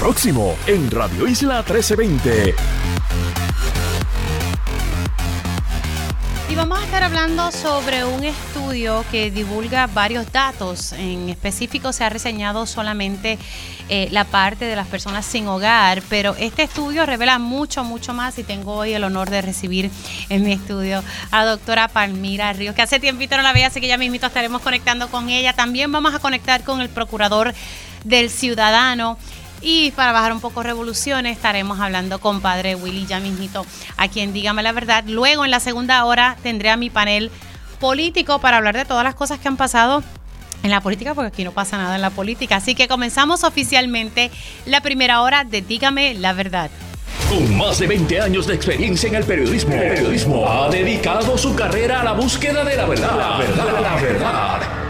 próximo en Radio Isla 1320. Y vamos a estar hablando sobre un estudio que divulga varios datos. En específico se ha reseñado solamente eh, la parte de las personas sin hogar, pero este estudio revela mucho, mucho más y tengo hoy el honor de recibir en mi estudio a doctora Palmira Ríos, que hace tiempito no la veía, así que ya mismito estaremos conectando con ella. También vamos a conectar con el procurador del ciudadano y para bajar un poco revoluciones, estaremos hablando con Padre Willy ya a quien dígame la verdad. Luego, en la segunda hora, tendré a mi panel político para hablar de todas las cosas que han pasado en la política, porque aquí no pasa nada en la política. Así que comenzamos oficialmente la primera hora de Dígame la verdad. Con más de 20 años de experiencia en el periodismo, el periodismo ha dedicado su carrera a la búsqueda de la verdad. La verdad, la verdad.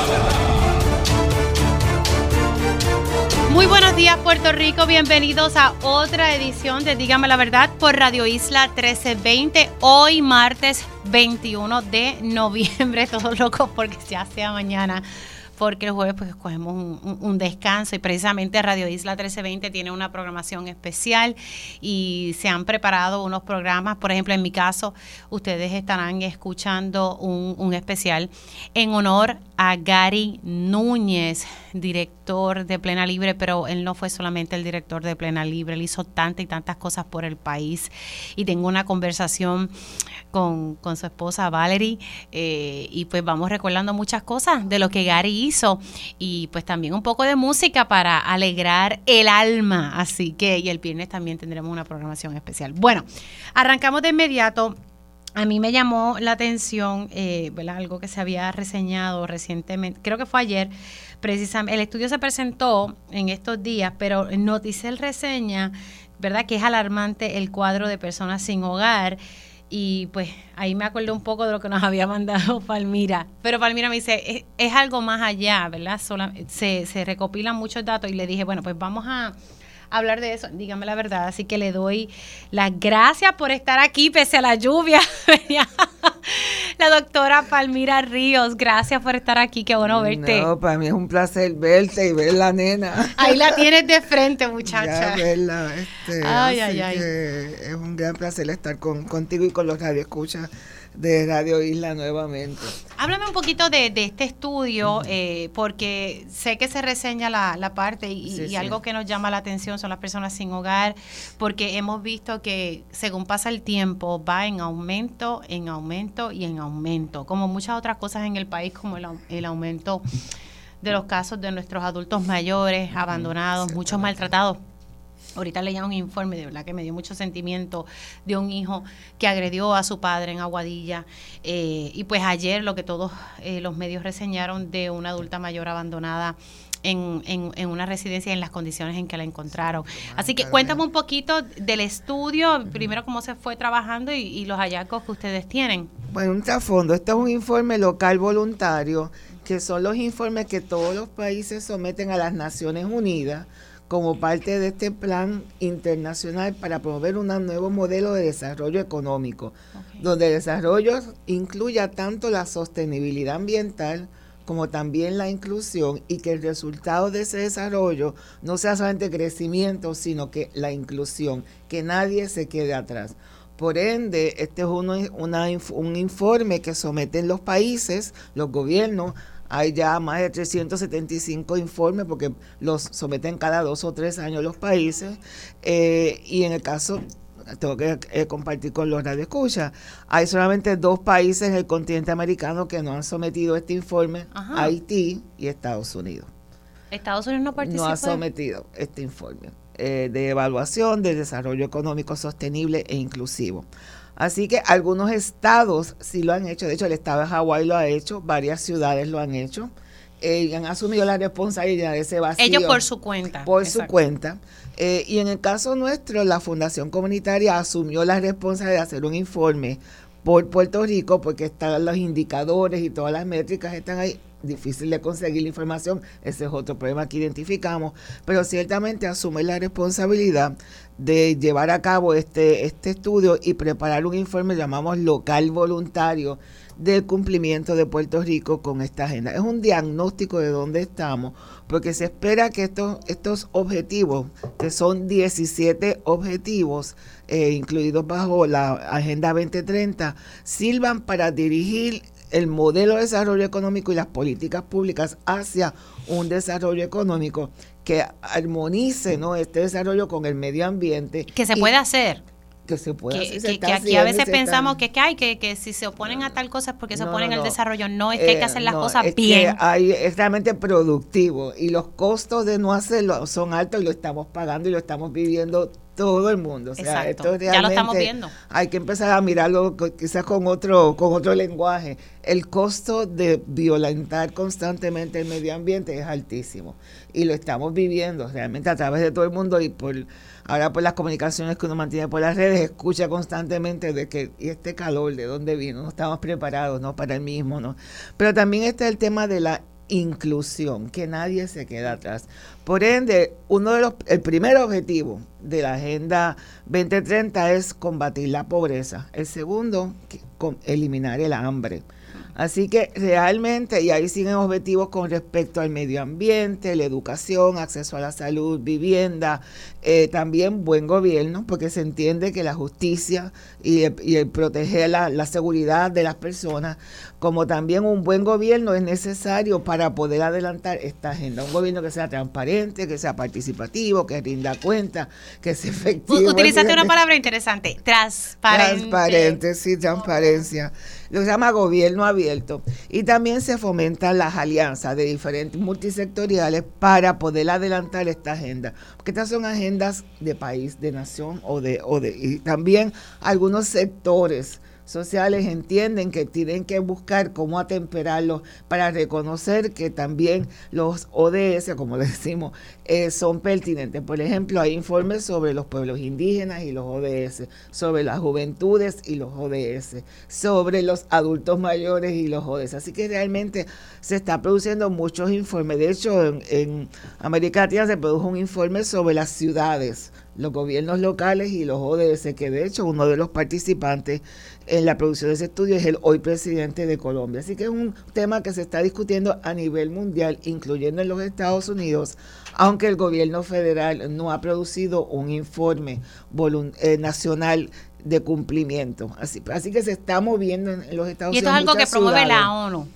Muy buenos días Puerto Rico, bienvenidos a otra edición de Dígame la Verdad por Radio Isla 1320, hoy martes 21 de noviembre, todos locos porque ya sea mañana porque el jueves pues cogemos un, descanso y precisamente Radio Isla 1320 tiene una programación especial y se han preparado unos programas, por ejemplo en mi caso ustedes estarán escuchando un, un especial en honor a Gary Núñez, director de Plena Libre, pero él no fue solamente el director de Plena Libre, él hizo tantas y tantas cosas por el país. Y tengo una conversación con, su esposa Valerie eh, y pues vamos recordando muchas cosas de lo que Gary hizo y pues también un poco de música para alegrar el alma. Así que, y el viernes también tendremos una programación especial. Bueno, arrancamos de inmediato a mí me llamó la atención, eh, algo que se había reseñado recientemente, creo que fue ayer, precisamente, el estudio se presentó en estos días, pero Noticel reseña, ¿verdad? Que es alarmante el cuadro de personas sin hogar. Y pues ahí me acordé un poco de lo que nos había mandado Palmira. Pero Palmira me dice, es, algo más allá, ¿verdad? se, se recopilan muchos datos y le dije, bueno, pues vamos a hablar de eso. Dígame la verdad. Así que le doy las gracias por estar aquí pese a la lluvia. la doctora Palmira Ríos, gracias por estar aquí. Qué bueno verte. No, para mí es un placer verte y ver la nena. Ahí la tienes de frente, muchacha. Ya verla, este, ay, ay, ay. es un gran placer estar con, contigo y con los radioescuchas de Radio Isla nuevamente. Háblame un poquito de, este estudio, eh, porque sé que se reseña la, parte y, algo que nos llama la atención son las personas sin hogar, porque hemos visto que según pasa el tiempo va en aumento, en aumento y en aumento, como muchas otras cosas en el país, como el, el aumento de los casos de nuestros adultos mayores, abandonados, muchos maltratados Ahorita leía un informe, de verdad que me dio mucho sentimiento, de un hijo que agredió a su padre en Aguadilla. Eh, y pues ayer lo que todos eh, los medios reseñaron de una adulta mayor abandonada en, en, una residencia en las condiciones en que la encontraron. Así que cuéntame un poquito del estudio, primero cómo se fue trabajando y, y los hallazgos que ustedes tienen. Bueno, un trasfondo. Este es un informe local voluntario, que son los informes que todos los países someten a las Naciones Unidas como parte de este plan internacional para promover un nuevo modelo de desarrollo económico, donde el desarrollo incluya tanto la sostenibilidad ambiental como también la inclusión y que el resultado de ese desarrollo no sea solamente crecimiento, sino que la inclusión, que nadie se quede atrás. Por ende, este es uno, un informe que someten los países, los gobiernos, hay ya más de 375 informes porque los someten cada dos o tres años los países. Eh, y en el caso, tengo que eh, compartir con los radioescuchas, hay solamente dos países en el continente americano que no han sometido este informe, Haití y Estados Unidos. Estados Unidos no participa. No ha sometido este informe eh, de evaluación de desarrollo económico sostenible e inclusivo. Así que algunos estados sí lo han hecho. De hecho, el estado de Hawái lo ha hecho, varias ciudades lo han hecho. Eh, han asumido la responsabilidad de ese vacío. Ellos por su cuenta. Por su cuenta. Eh, y en el caso nuestro, la Fundación Comunitaria asumió la responsabilidad de hacer un informe por Puerto Rico, porque están los indicadores y todas las métricas están ahí difícil de conseguir la información, ese es otro problema que identificamos, pero ciertamente asume la responsabilidad de llevar a cabo este, este estudio y preparar un informe, llamamos local voluntario, del cumplimiento de Puerto Rico con esta agenda. Es un diagnóstico de dónde estamos, porque se espera que estos, estos objetivos, que son 17 objetivos, eh, incluidos bajo la Agenda 2030, sirvan para dirigir el modelo de desarrollo económico y las políticas públicas hacia un desarrollo económico que armonice ¿no? este desarrollo con el medio ambiente. Que se puede hacer que se puede que, que, aquí a veces pensamos que, que, hay que, que si se oponen a tal cosa es porque se oponen al desarrollo no es que hay que hacer las eh, cosas es bien. que hay, es realmente productivo y los costos de no hacerlo son altos y lo estamos pagando y lo estamos viviendo todo el mundo. O sea, esto ya lo estamos viendo. Hay que empezar a mirarlo quizás con otro, con otro lenguaje. El costo de violentar constantemente el medio ambiente es altísimo. Y lo estamos viviendo realmente a través de todo el mundo y por ahora por las comunicaciones que uno mantiene por las redes, escucha constantemente de que, y este calor, ¿de dónde vino? No estamos preparados, ¿no? Para el mismo, ¿no? Pero también está el tema de la inclusión, que nadie se queda atrás. Por ende, uno de los, el primer objetivo de la Agenda 2030 es combatir la pobreza. El segundo, eliminar el hambre. Así que realmente, y ahí siguen objetivos con respecto al medio ambiente, la educación, acceso a la salud, vivienda, eh, también buen gobierno, porque se entiende que la justicia y el, proteger la, la, seguridad de las personas, como también un buen gobierno es necesario para poder adelantar esta agenda. Un gobierno que sea transparente, que sea participativo, que rinda cuenta, que sea efectivo. Utilizaste una palabra interesante, transparente. Transparente, sí, transparencia lo que se llama gobierno abierto. Y también se fomentan las alianzas de diferentes multisectoriales para poder adelantar esta agenda. Porque estas son agendas de país, de nación o de, o de y también algunos sectores sociales entienden que tienen que buscar cómo atemperarlos para reconocer que también los ODS, como decimos, eh, son pertinentes. Por ejemplo, hay informes sobre los pueblos indígenas y los ODS, sobre las juventudes y los ODS, sobre los adultos mayores y los ODS. Así que realmente se está produciendo muchos informes. De hecho, en, en América Latina se produjo un informe sobre las ciudades los gobiernos locales y los ODS, que de hecho uno de los participantes en la producción de ese estudio es el hoy presidente de Colombia. Así que es un tema que se está discutiendo a nivel mundial, incluyendo en los Estados Unidos, aunque el gobierno federal no ha producido un informe eh, nacional de cumplimiento. Así, así que se está moviendo en, los Estados Unidos. Y esto es algo que promueve la ONU.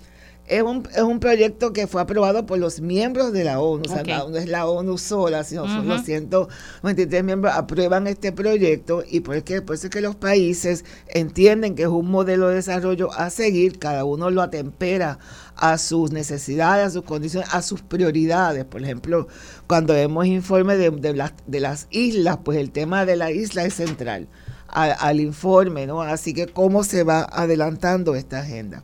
Es un, es un proyecto que fue aprobado por los miembros de la ONU, o sea, no es la ONU sola, sino son los 123 miembros aprueban este proyecto y por, qué? por eso es que los países entienden que es un modelo de desarrollo a seguir, cada uno lo atempera a sus necesidades, a sus condiciones, a sus prioridades. Por ejemplo, cuando vemos informes de, de, las, de las islas, pues el tema de la isla es central al, al informe, ¿no? Así que cómo se va adelantando esta agenda.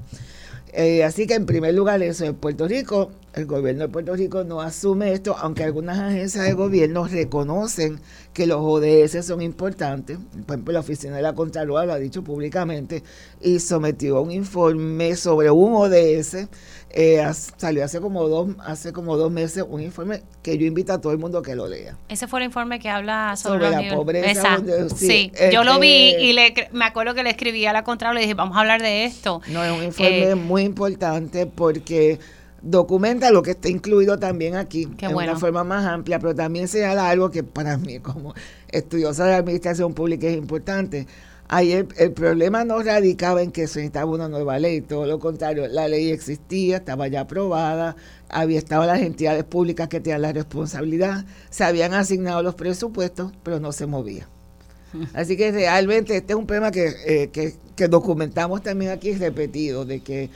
Eh, así que en primer lugar eso en Puerto Rico, el gobierno de Puerto Rico no asume esto, aunque algunas agencias de gobierno reconocen que los ODS son importantes. Por ejemplo, la Oficina de la Contralora lo ha dicho públicamente y sometió un informe sobre un ODS. Eh, salió hace como dos hace como dos meses un informe que yo invito a todo el mundo que lo lea. Ese fue el informe que habla sobre, la pobreza. sí, yo lo vi este y le, me acuerdo que le escribí a la Contralora y dije, vamos a hablar de esto. No, es un informe eh, muy importante porque documenta lo que está incluido también aquí de una forma más amplia, pero también señala algo que para mí como estudiosa de administración pública es importante. Ahí el, problema no radicaba en que se necesitaba una nueva ley, todo lo contrario, la ley existía, estaba ya aprobada, había estado las entidades públicas que tenían la responsabilidad, se habían asignado los presupuestos, pero no se movía. Así que realmente este es un problema que, eh, que, que documentamos también aquí repetido, de que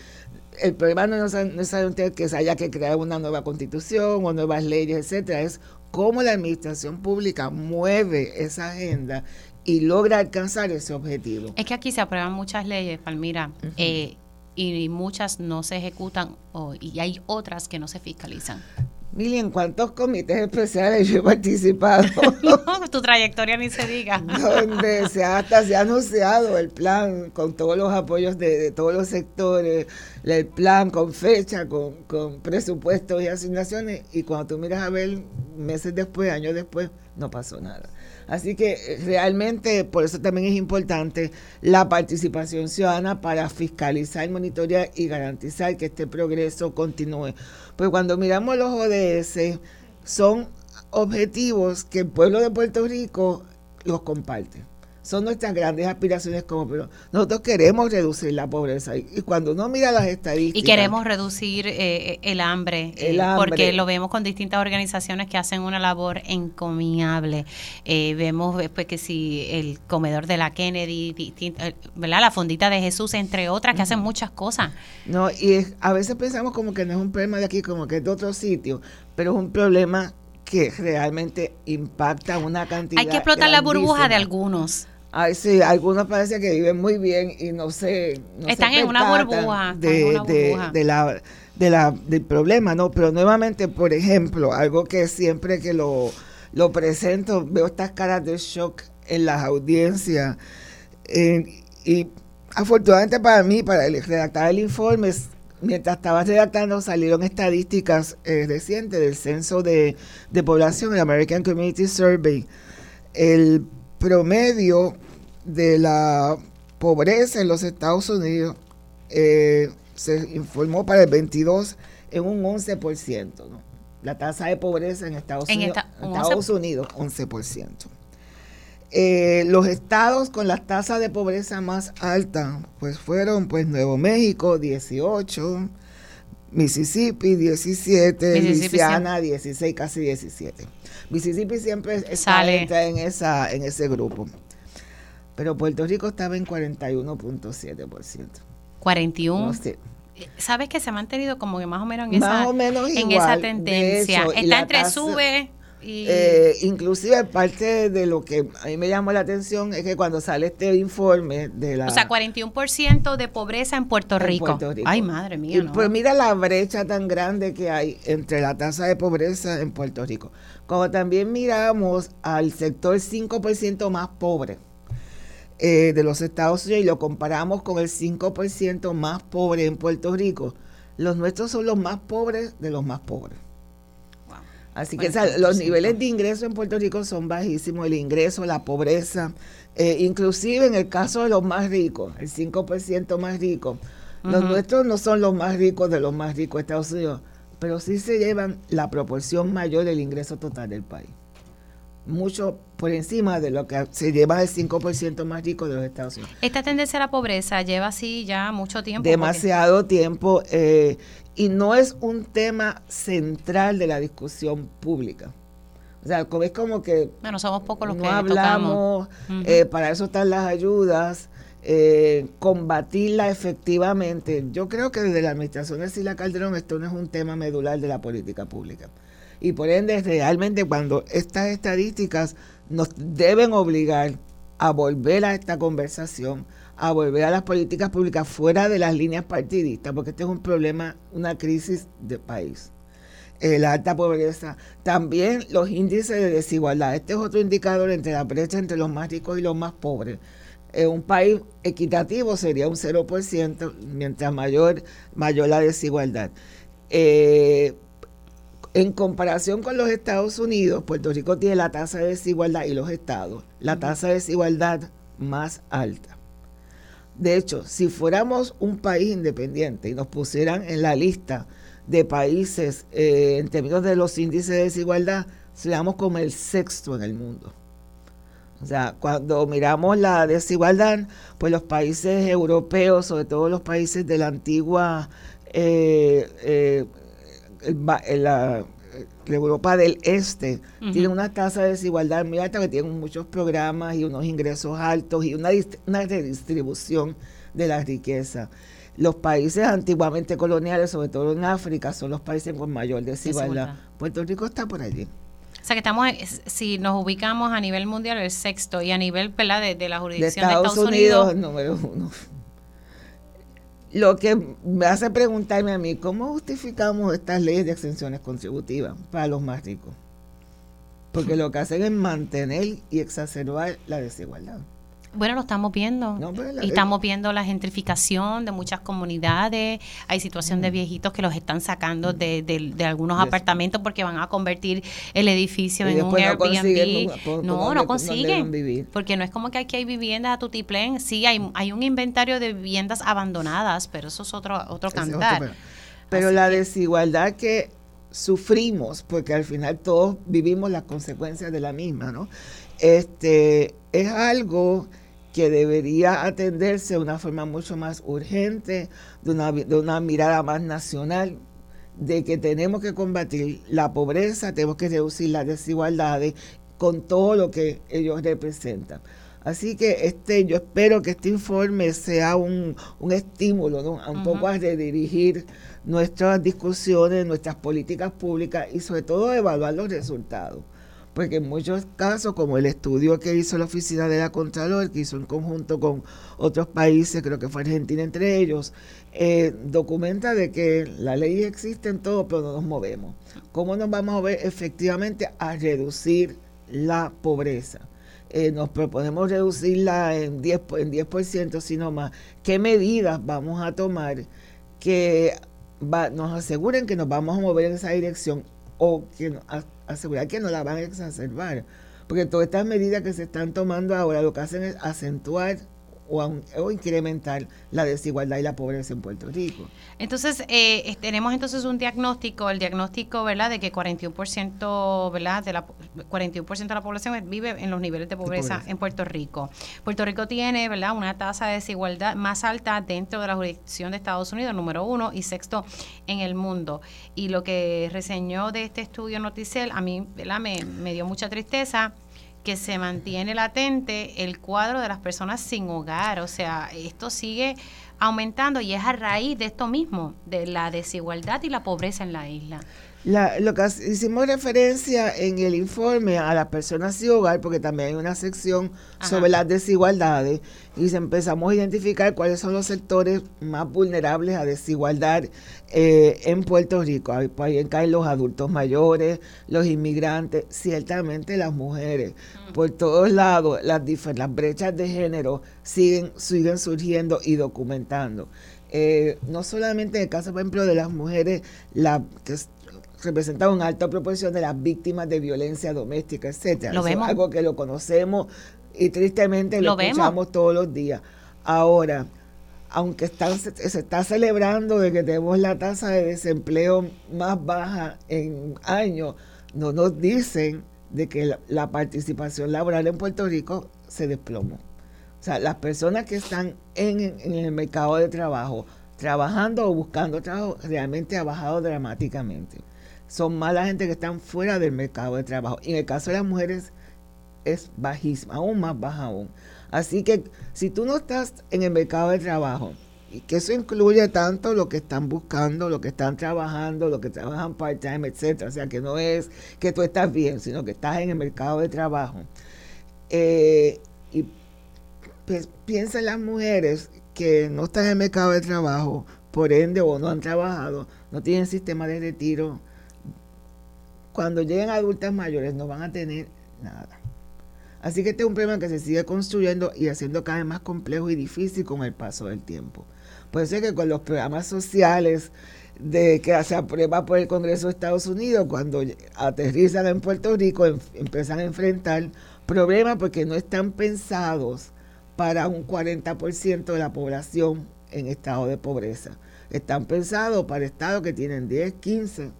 el problema no es necesariamente que haya que crear una nueva constitución o nuevas leyes, etcétera, es cómo la administración pública mueve esa agenda y logra alcanzar ese objetivo. Es que aquí se aprueban muchas leyes, Palmira, eh, y muchas no se ejecutan y hay otras que no se fiscalizan. Mili, ¿en cuántos comités especiales yo he participado? tu trayectoria ni se diga. Donde se ha, hasta se ha anunciado el plan con todos los apoyos de, todos los sectores, el plan con fecha, con, con presupuestos y asignaciones, y cuando tú miras a ver meses después, años después, no pasó nada. Así que eh, realmente por eso también es importante la participación ciudadana para fiscalizar, monitorear y garantizar que este progreso continúe. Pues cuando miramos los ODS, son objetivos que el pueblo de Puerto Rico los comparte son nuestras grandes aspiraciones como pero nosotros queremos reducir la pobreza. Y, cuando uno mira las estadísticas y queremos reducir eh, el, hambre, el, eh, porque lo vemos con distintas organizaciones que hacen una labor encomiable. Eh, vemos pues que si el comedor de la Kennedy verdad la fondita de Jesús entre otras que hacen muchas cosas. No y a veces pensamos como que no es un problema de aquí como que es de otro sitio pero es un problema que realmente impacta una cantidad. Hay que explotar la burbuja de algunos. Ay, sí, algunos parece que viven muy bien y no sé. están en una burbuja. De, de, la, de la, del problema, ¿no? Pero nuevamente, por ejemplo, algo que siempre que lo, lo presento, veo estas caras de shock en las audiencias. y afortunadamente para mí, para redactar el informe, mientras estaba redactando salieron estadísticas eh, recientes del censo de, de población, el American Community Survey. El promedio de la pobreza en los Estados Unidos eh, se informó para el 22 en un 11%. ¿no? La tasa de pobreza en Estados, Unidos, Estados Unidos, 11%. Eh, los estados con las tasas de pobreza más altas pues fueron pues Nuevo México 18, Mississippi 17, Louisiana 16, casi 17. Mississippi siempre está en esa en ese grupo pero Puerto Rico estaba en 41.7%. 41. ¿Sabes que se ha mantenido como que más o menos en, esa, en esa tendencia? Está entre sube y... Eh, inclusive parte de lo que a mí me llamó la atención es que cuando sale este informe de la... O sea, 41% de pobreza en Puerto, Rico. Ay, madre mía. Pues mira la brecha tan grande que hay entre la tasa de pobreza en Puerto Rico. Como también miramos al sector 5% más pobre eh, de los Estados Unidos y lo comparamos con el 5% más pobre en Puerto Rico, los nuestros son los más pobres de los más pobres. Así que los niveles de ingreso en Puerto Rico son bajísimos, el ingreso, la pobreza, eh, inclusive en el caso de los más ricos, el 5% más rico, los nuestros no son los más ricos de los más ricos de Estados Unidos, pero sí se llevan la proporción mayor del ingreso total del país mucho por encima de lo que se lleva el 5% más rico de los Estados Unidos. Esta tendencia a la pobreza lleva así ya mucho tiempo. Demasiado tiempo eh, y no es un tema central de la discusión pública. O sea, es como que bueno, somos pocos los no que hablamos, eh, para eso están las ayudas, eh, combatirla efectivamente. Yo creo que desde la administración de Sila Calderón esto no es un tema medular de la política pública y por ende realmente cuando estas estadísticas nos deben obligar a volver a esta conversación, a volver a las políticas públicas fuera de las líneas partidistas, porque este es un problema, una crisis de país. Eh, la alta pobreza, también los índices de desigualdad. Este es otro indicador entre la brecha entre los más ricos y los más pobres. En un país equitativo sería un 0%, mientras mayor, mayor la desigualdad. Eh, en comparación con los Estados Unidos, Puerto Rico tiene la tasa de desigualdad y los estados, la tasa de desigualdad más alta. De hecho, si fuéramos un país independiente y nos pusieran en la lista de países eh, en términos de los índices de desigualdad, seríamos como el sexto en el mundo. O sea, cuando miramos la desigualdad, pues los países europeos, sobre todo los países de la antigua eh, eh, la, Europa del Este tiene una tasa de desigualdad muy alta, que tienen muchos programas y unos ingresos altos y una, una redistribución de la riqueza. Los países antiguamente coloniales, sobre todo en África, son los países con mayor desigualdad. Puerto Rico está por allí. O sea que estamos, si nos ubicamos a nivel mundial, el sexto, y a nivel de, de la jurisdicción de Estados, Unidos, Unidos, número uno lo que me hace preguntarme a mí, ¿cómo justificamos estas leyes de exenciones contributivas para los más ricos? porque lo que hacen es mantener y exacerbar la desigualdad. Bueno, lo estamos viendo. Pues, y estamos viendo la gentrificación de muchas comunidades. Hay situación de viejitos que los están sacando de, de, algunos apartamentos porque van a convertir el edificio en un Airbnb. No, no, consiguen. Porque no es como que aquí hay viviendas a tutiplén. Sí, hay, hay un inventario de viviendas abandonadas, pero eso es otro, otro cantar. pero la desigualdad que sufrimos, porque al final todos vivimos las consecuencias de la misma, ¿no? Este, es algo que debería atenderse de una forma mucho más urgente, de una, de una mirada más nacional, de que tenemos que combatir la pobreza, tenemos que reducir las desigualdades con todo lo que ellos representan. Así que este, yo espero que este informe sea un, estímulo, ¿no? un poco a redirigir nuestras discusiones, nuestras políticas públicas y sobre todo evaluar los resultados porque en muchos casos, como el estudio que hizo la Oficina de la Contralor, que hizo en conjunto con otros países, creo que fue Argentina entre ellos, eh, documenta de que la ley existe en todo, pero no nos movemos. ¿Cómo nos vamos a ver efectivamente a reducir la pobreza? Eh, nos proponemos reducirla en 10%, en 10% sino más. ¿Qué medidas vamos a tomar que nos aseguren que nos vamos a mover en esa dirección o que asegurar que no la van a exacerbar. Porque todas estas medidas que se están tomando ahora lo que hacen es acentuar o, incrementar la desigualdad y la pobreza en Puerto Rico. Entonces, eh, tenemos entonces un diagnóstico, el diagnóstico, ¿verdad?, de que 41%, ¿verdad?, de la 41% de la población vive en los niveles de pobreza, en Puerto Rico. Puerto Rico tiene, ¿verdad?, una tasa de desigualdad más alta dentro de la jurisdicción de Estados Unidos, número uno, y sexto en el mundo. Y lo que reseñó de este estudio Noticel, a mí, ¿verdad?, me, me dio mucha tristeza que se mantiene latente el cuadro de las personas sin hogar. O sea, esto sigue aumentando y es a raíz de esto mismo, de la desigualdad y la pobreza en la isla. La, lo que hicimos referencia en el informe a las personas sin hogar, porque también hay una sección sobre las desigualdades, y empezamos a identificar cuáles son los sectores más vulnerables a desigualdad eh, en Puerto Rico. Ahí, pues, caen los adultos mayores, los inmigrantes, ciertamente las mujeres. Por todos lados, las, las brechas de género siguen, siguen surgiendo y documentando. Eh, no solamente en el caso, por ejemplo, de las mujeres, la, que representa una alta proporción de las víctimas de violencia doméstica, etcétera. Lo vemos. Es algo que lo conocemos y tristemente lo, escuchamos todos los días. Ahora, aunque se, está celebrando de que tenemos la tasa de desempleo más baja en años, no nos dicen de que la, participación laboral en Puerto Rico se desplomó. O sea, las personas que están en, en el mercado de trabajo, trabajando o buscando trabajo, realmente ha bajado dramáticamente son más la gente que están fuera del mercado de trabajo. Y en el caso de las mujeres es bajísima, aún más baja aún. Así que si tú no estás en el mercado de trabajo, y que eso incluye tanto lo que están buscando, lo que están trabajando, lo que trabajan part-time, etcétera. O sea, que no es que tú estás bien, sino que estás en el mercado de trabajo. Eh, y pues, piensa en las mujeres que no están en el mercado de trabajo, por ende, o no han trabajado, no tienen sistema de retiro, cuando lleguen adultas mayores no van a tener nada. Así que este es un problema que se sigue construyendo y haciendo cada vez más complejo y difícil con el paso del tiempo. Puede ser que con los programas sociales que se aprueba por el Congreso de Estados Unidos, cuando aterrizan en Puerto Rico, em, empiezan a enfrentar problemas porque no están pensados para un 40% de la población en estado de pobreza. Están pensados para estados que tienen 10, 15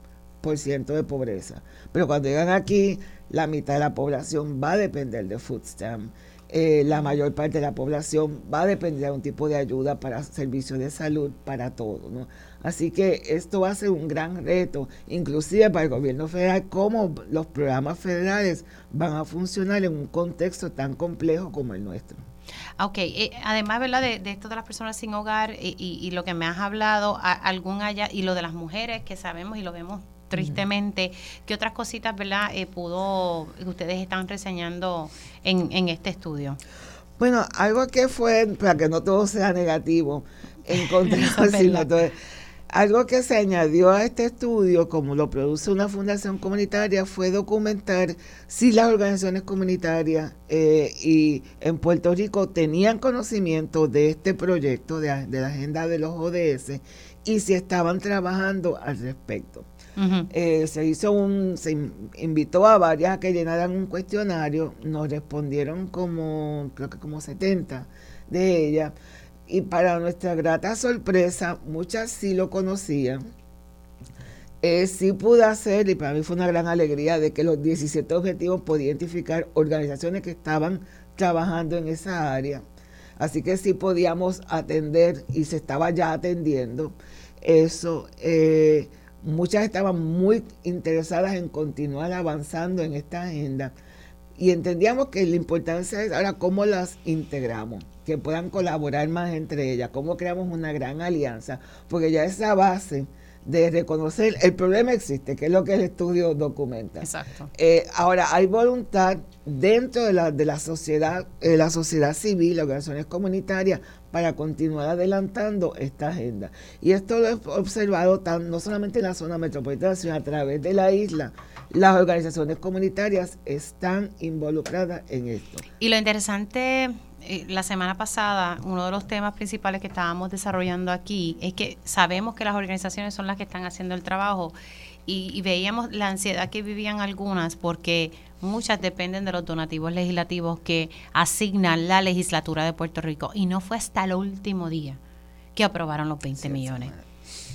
de pobreza. Pero cuando llegan aquí, la mitad de la población va a depender de food stamp. Eh, la mayor parte de la población va a depender de un tipo de ayuda para servicios de salud, para todo. ¿no? Así que esto va a ser un gran reto, inclusive para el gobierno federal, cómo los programas federales van a funcionar en un contexto tan complejo como el nuestro. Ok, eh, además, ¿verdad? De, esto de las personas sin hogar y, lo que me has hablado, algún allá, y lo de las mujeres que sabemos y lo vemos tristemente. ¿Qué otras cositas, verdad, eh, pudo, ustedes están reseñando en, en este estudio? Bueno, algo que fue, para que no todo sea negativo, en contra Algo que se añadió a este estudio, como lo produce una fundación comunitaria, fue documentar si las organizaciones comunitarias eh, y en Puerto Rico tenían conocimiento de este proyecto de, la agenda de los ODS y si estaban trabajando al respecto. Eh, se hizo un, se invitó a varias a que llenaran un cuestionario, nos respondieron como, creo que como 70 de ellas y para nuestra grata sorpresa, muchas sí lo conocían. Eh, sí pude hacer, y para mí fue una gran alegría, de que los 17 objetivos podía identificar organizaciones que estaban trabajando en esa área. Así que sí podíamos atender y se estaba ya atendiendo eso. Eh, muchas estaban muy interesadas en continuar avanzando en esta agenda. Y entendíamos que la importancia es ahora cómo las integramos que puedan colaborar más entre ellas, cómo creamos una gran alianza, porque ya esa base de reconocer el problema existe, que es lo que el estudio documenta. Exacto. Eh, ahora, hay voluntad dentro de la, de la sociedad, eh, la sociedad civil, las organizaciones comunitarias, para continuar adelantando esta agenda. Y esto lo he observado tan, no solamente en la zona metropolitana, sino a través de la isla. Las organizaciones comunitarias están involucradas en esto. Y lo interesante eh, la semana pasada, uno de los temas principales que estábamos desarrollando aquí es que sabemos que las organizaciones son las que están haciendo el trabajo y, veíamos la ansiedad que vivían algunas porque muchas dependen de los donativos legislativos que asigna la legislatura de Puerto Rico y no fue hasta el último día que aprobaron los 20 millones.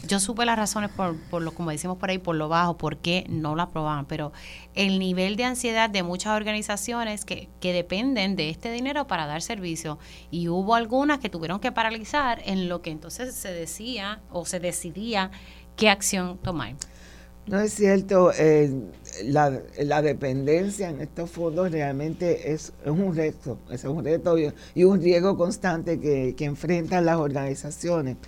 Yo supe las razones por, por lo, como decimos por ahí, por lo bajo, por qué no la aprobaban, pero el nivel de ansiedad de muchas organizaciones que, que dependen de este dinero para dar servicio y hubo algunas que tuvieron que paralizar en lo que entonces se decía o se decidía qué acción tomar. No es cierto, eh, la, la, dependencia en estos fondos realmente es, es un reto, es un reto y, un riesgo constante que, que enfrentan las organizaciones.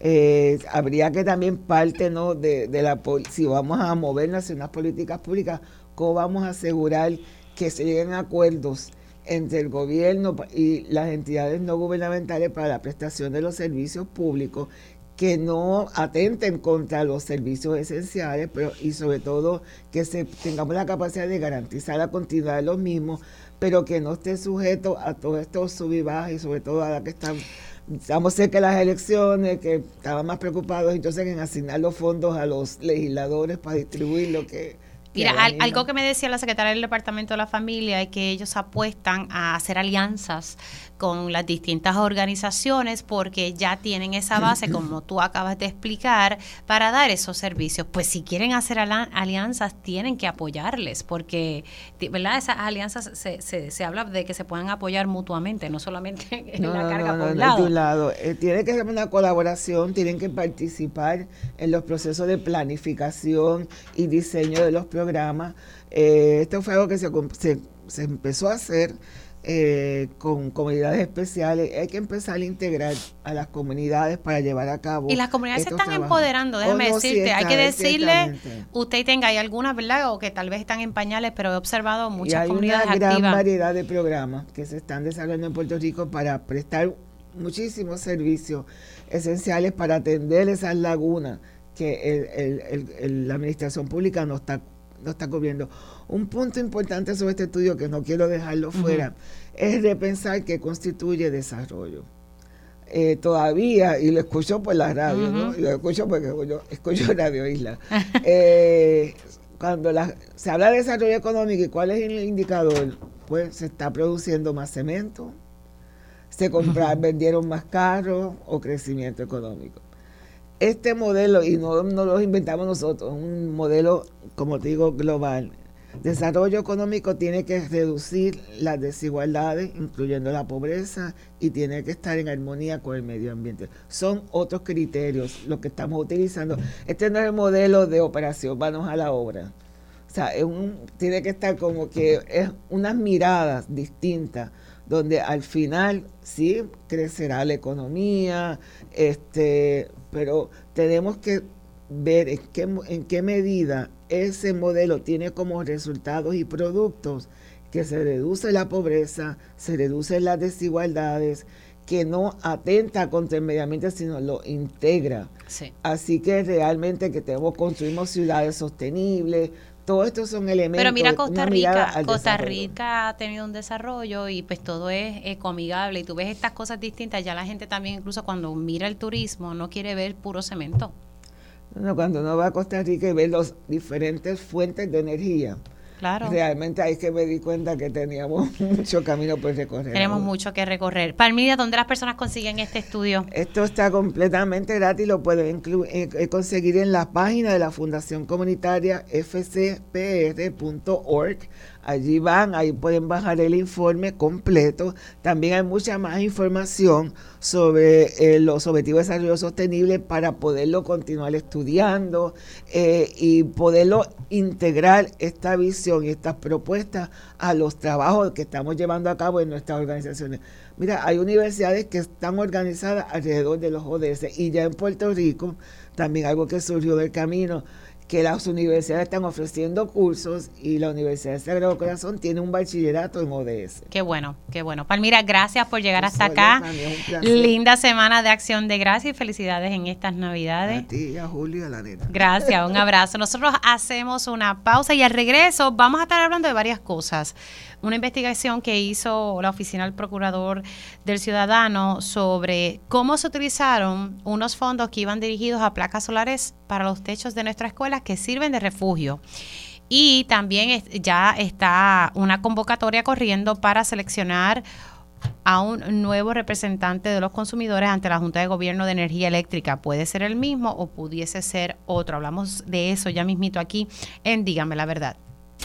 Eh, habría que también parte ¿no? de, de la si vamos a movernos hacia unas políticas públicas, cómo vamos a asegurar que se lleguen acuerdos entre el gobierno y las entidades no gubernamentales para la prestación de los servicios públicos que no atenten contra los servicios esenciales, pero y sobre todo que tengamos la capacidad de garantizar la continuidad de los mismos, pero que no esté sujeto a todos estos sub y y sobre todo a la que están estamos cerca de las elecciones, que estaban más preocupados entonces en asignar los fondos a los legisladores para distribuir lo que Mira, algo que me decía la secretaria del Departamento de la Familia es que ellos apuestan a hacer alianzas con las distintas organizaciones porque ya tienen esa base, como tú acabas de explicar, para dar esos servicios. Pues si quieren hacer alianzas, tienen que apoyarles porque, ¿verdad? Esas alianzas se, se, se habla de que se puedan apoyar mutuamente, no solamente en la carga por un lado. lado. Eh, tiene que ser una colaboración, tienen que participar en los procesos de planificación y diseño de los programas eh, esto fue algo que se, se, empezó a hacer eh, con comunidades especiales. Hay que empezar a integrar a las comunidades para llevar a cabo. Y las comunidades se están empoderando, déjame oh, decirte. hay que decirle, usted tenga, hay algunas, ¿verdad? O que tal vez están en pañales, pero he observado muchas hay comunidades una gran variedad de programas que se están desarrollando en Puerto Rico para prestar muchísimos servicios esenciales para atender esas lagunas que la administración pública no está lo está cubriendo. Un punto importante sobre este estudio, que no quiero dejarlo fuera, es repensar qué constituye desarrollo. Eh, todavía, y lo escucho por la radio, ¿no? Y lo escucho porque yo escucho Radio Isla. Eh, cuando se habla de desarrollo económico, ¿y cuál es el indicador? Pues se está produciendo más cemento, se compraron, vendieron más carros o crecimiento económico este modelo, y no, no lo inventamos nosotros, es un modelo, como te digo, global. Desarrollo económico tiene que reducir las desigualdades, incluyendo la pobreza, y tiene que estar en armonía con el medio ambiente. Son otros criterios los que estamos utilizando. Este no es el modelo de operación, vamos a la obra. O sea, es un, tiene que estar como que es unas miradas distintas donde al final sí crecerá la economía, este, pero tenemos que ver en qué, en qué medida ese modelo tiene como resultados y productos que se reduce la pobreza, se reducen las desigualdades, que no atenta contra el medio ambiente, sino lo integra. Así que realmente que tenemos, construimos ciudades sostenibles, todos estos son elementos. Pero mira Costa Rica, Costa Rica ha tenido un desarrollo y pues todo es ecoamigable y tú ves estas cosas distintas, ya la gente también incluso cuando mira el turismo no quiere ver puro cemento. No, cuando uno va a Costa Rica y ve las diferentes fuentes de energía, Claro. Realmente ahí es que me di cuenta que teníamos mucho camino por recorrer. Tenemos mucho que recorrer. Palmira, ¿dónde las personas consiguen este estudio? Esto está completamente gratis, lo pueden eh, eh, conseguir en la página de la Fundación Comunitaria fcpr.org. Allí van, ahí pueden bajar el informe completo. También hay mucha más información sobre eh, los objetivos de desarrollo sostenible para poderlo continuar estudiando eh, y poderlo integrar esta visión y estas propuestas a los trabajos que estamos llevando a cabo en nuestras organizaciones. Mira, hay universidades que están organizadas alrededor de los ODS y ya en Puerto Rico, también algo que surgió del camino, que las universidades están ofreciendo cursos y la Universidad de Sagrado Corazón tiene un bachillerato en ODS. Qué bueno, qué bueno. Palmira, gracias por llegar hasta acá. Linda semana de acción de gracias y felicidades en estas Navidades. A ti, a Julio, a la nena. Gracias, un abrazo. Nosotros hacemos una pausa y al regreso vamos a estar hablando de varias cosas una investigación que hizo la Oficina del Procurador del Ciudadano sobre cómo se utilizaron unos fondos que iban dirigidos a placas solares para los techos de nuestra escuela que sirven de refugio. Y también ya está una convocatoria corriendo para seleccionar a un nuevo representante de los consumidores ante la Junta de Gobierno de Energía Eléctrica. Puede ser el mismo o pudiese ser otro. Hablamos de eso ya mismito aquí en Dígame la verdad.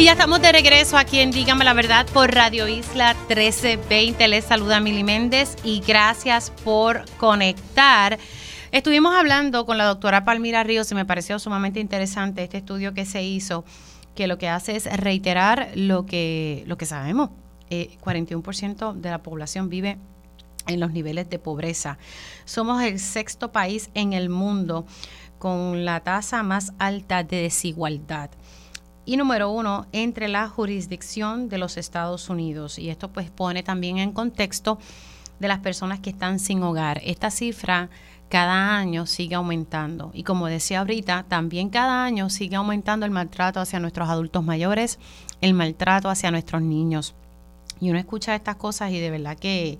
Y ya estamos de regreso aquí en Dígame la Verdad por Radio Isla 1320. Les saluda Mili Méndez y gracias por conectar. Estuvimos hablando con la doctora Palmira Ríos y me pareció sumamente interesante este estudio que se hizo, que lo que hace es reiterar lo que, lo que sabemos. 41% eh, de la población vive en los niveles de pobreza. Somos el sexto país en el mundo con la tasa más alta de desigualdad y número uno entre la jurisdicción de los Estados Unidos. Y esto pues pone también en contexto de las personas que están sin hogar. Esta cifra cada año sigue aumentando. Y como decía ahorita, también cada año sigue aumentando el maltrato hacia nuestros adultos mayores, el maltrato hacia nuestros niños. Y uno escucha estas cosas y de verdad que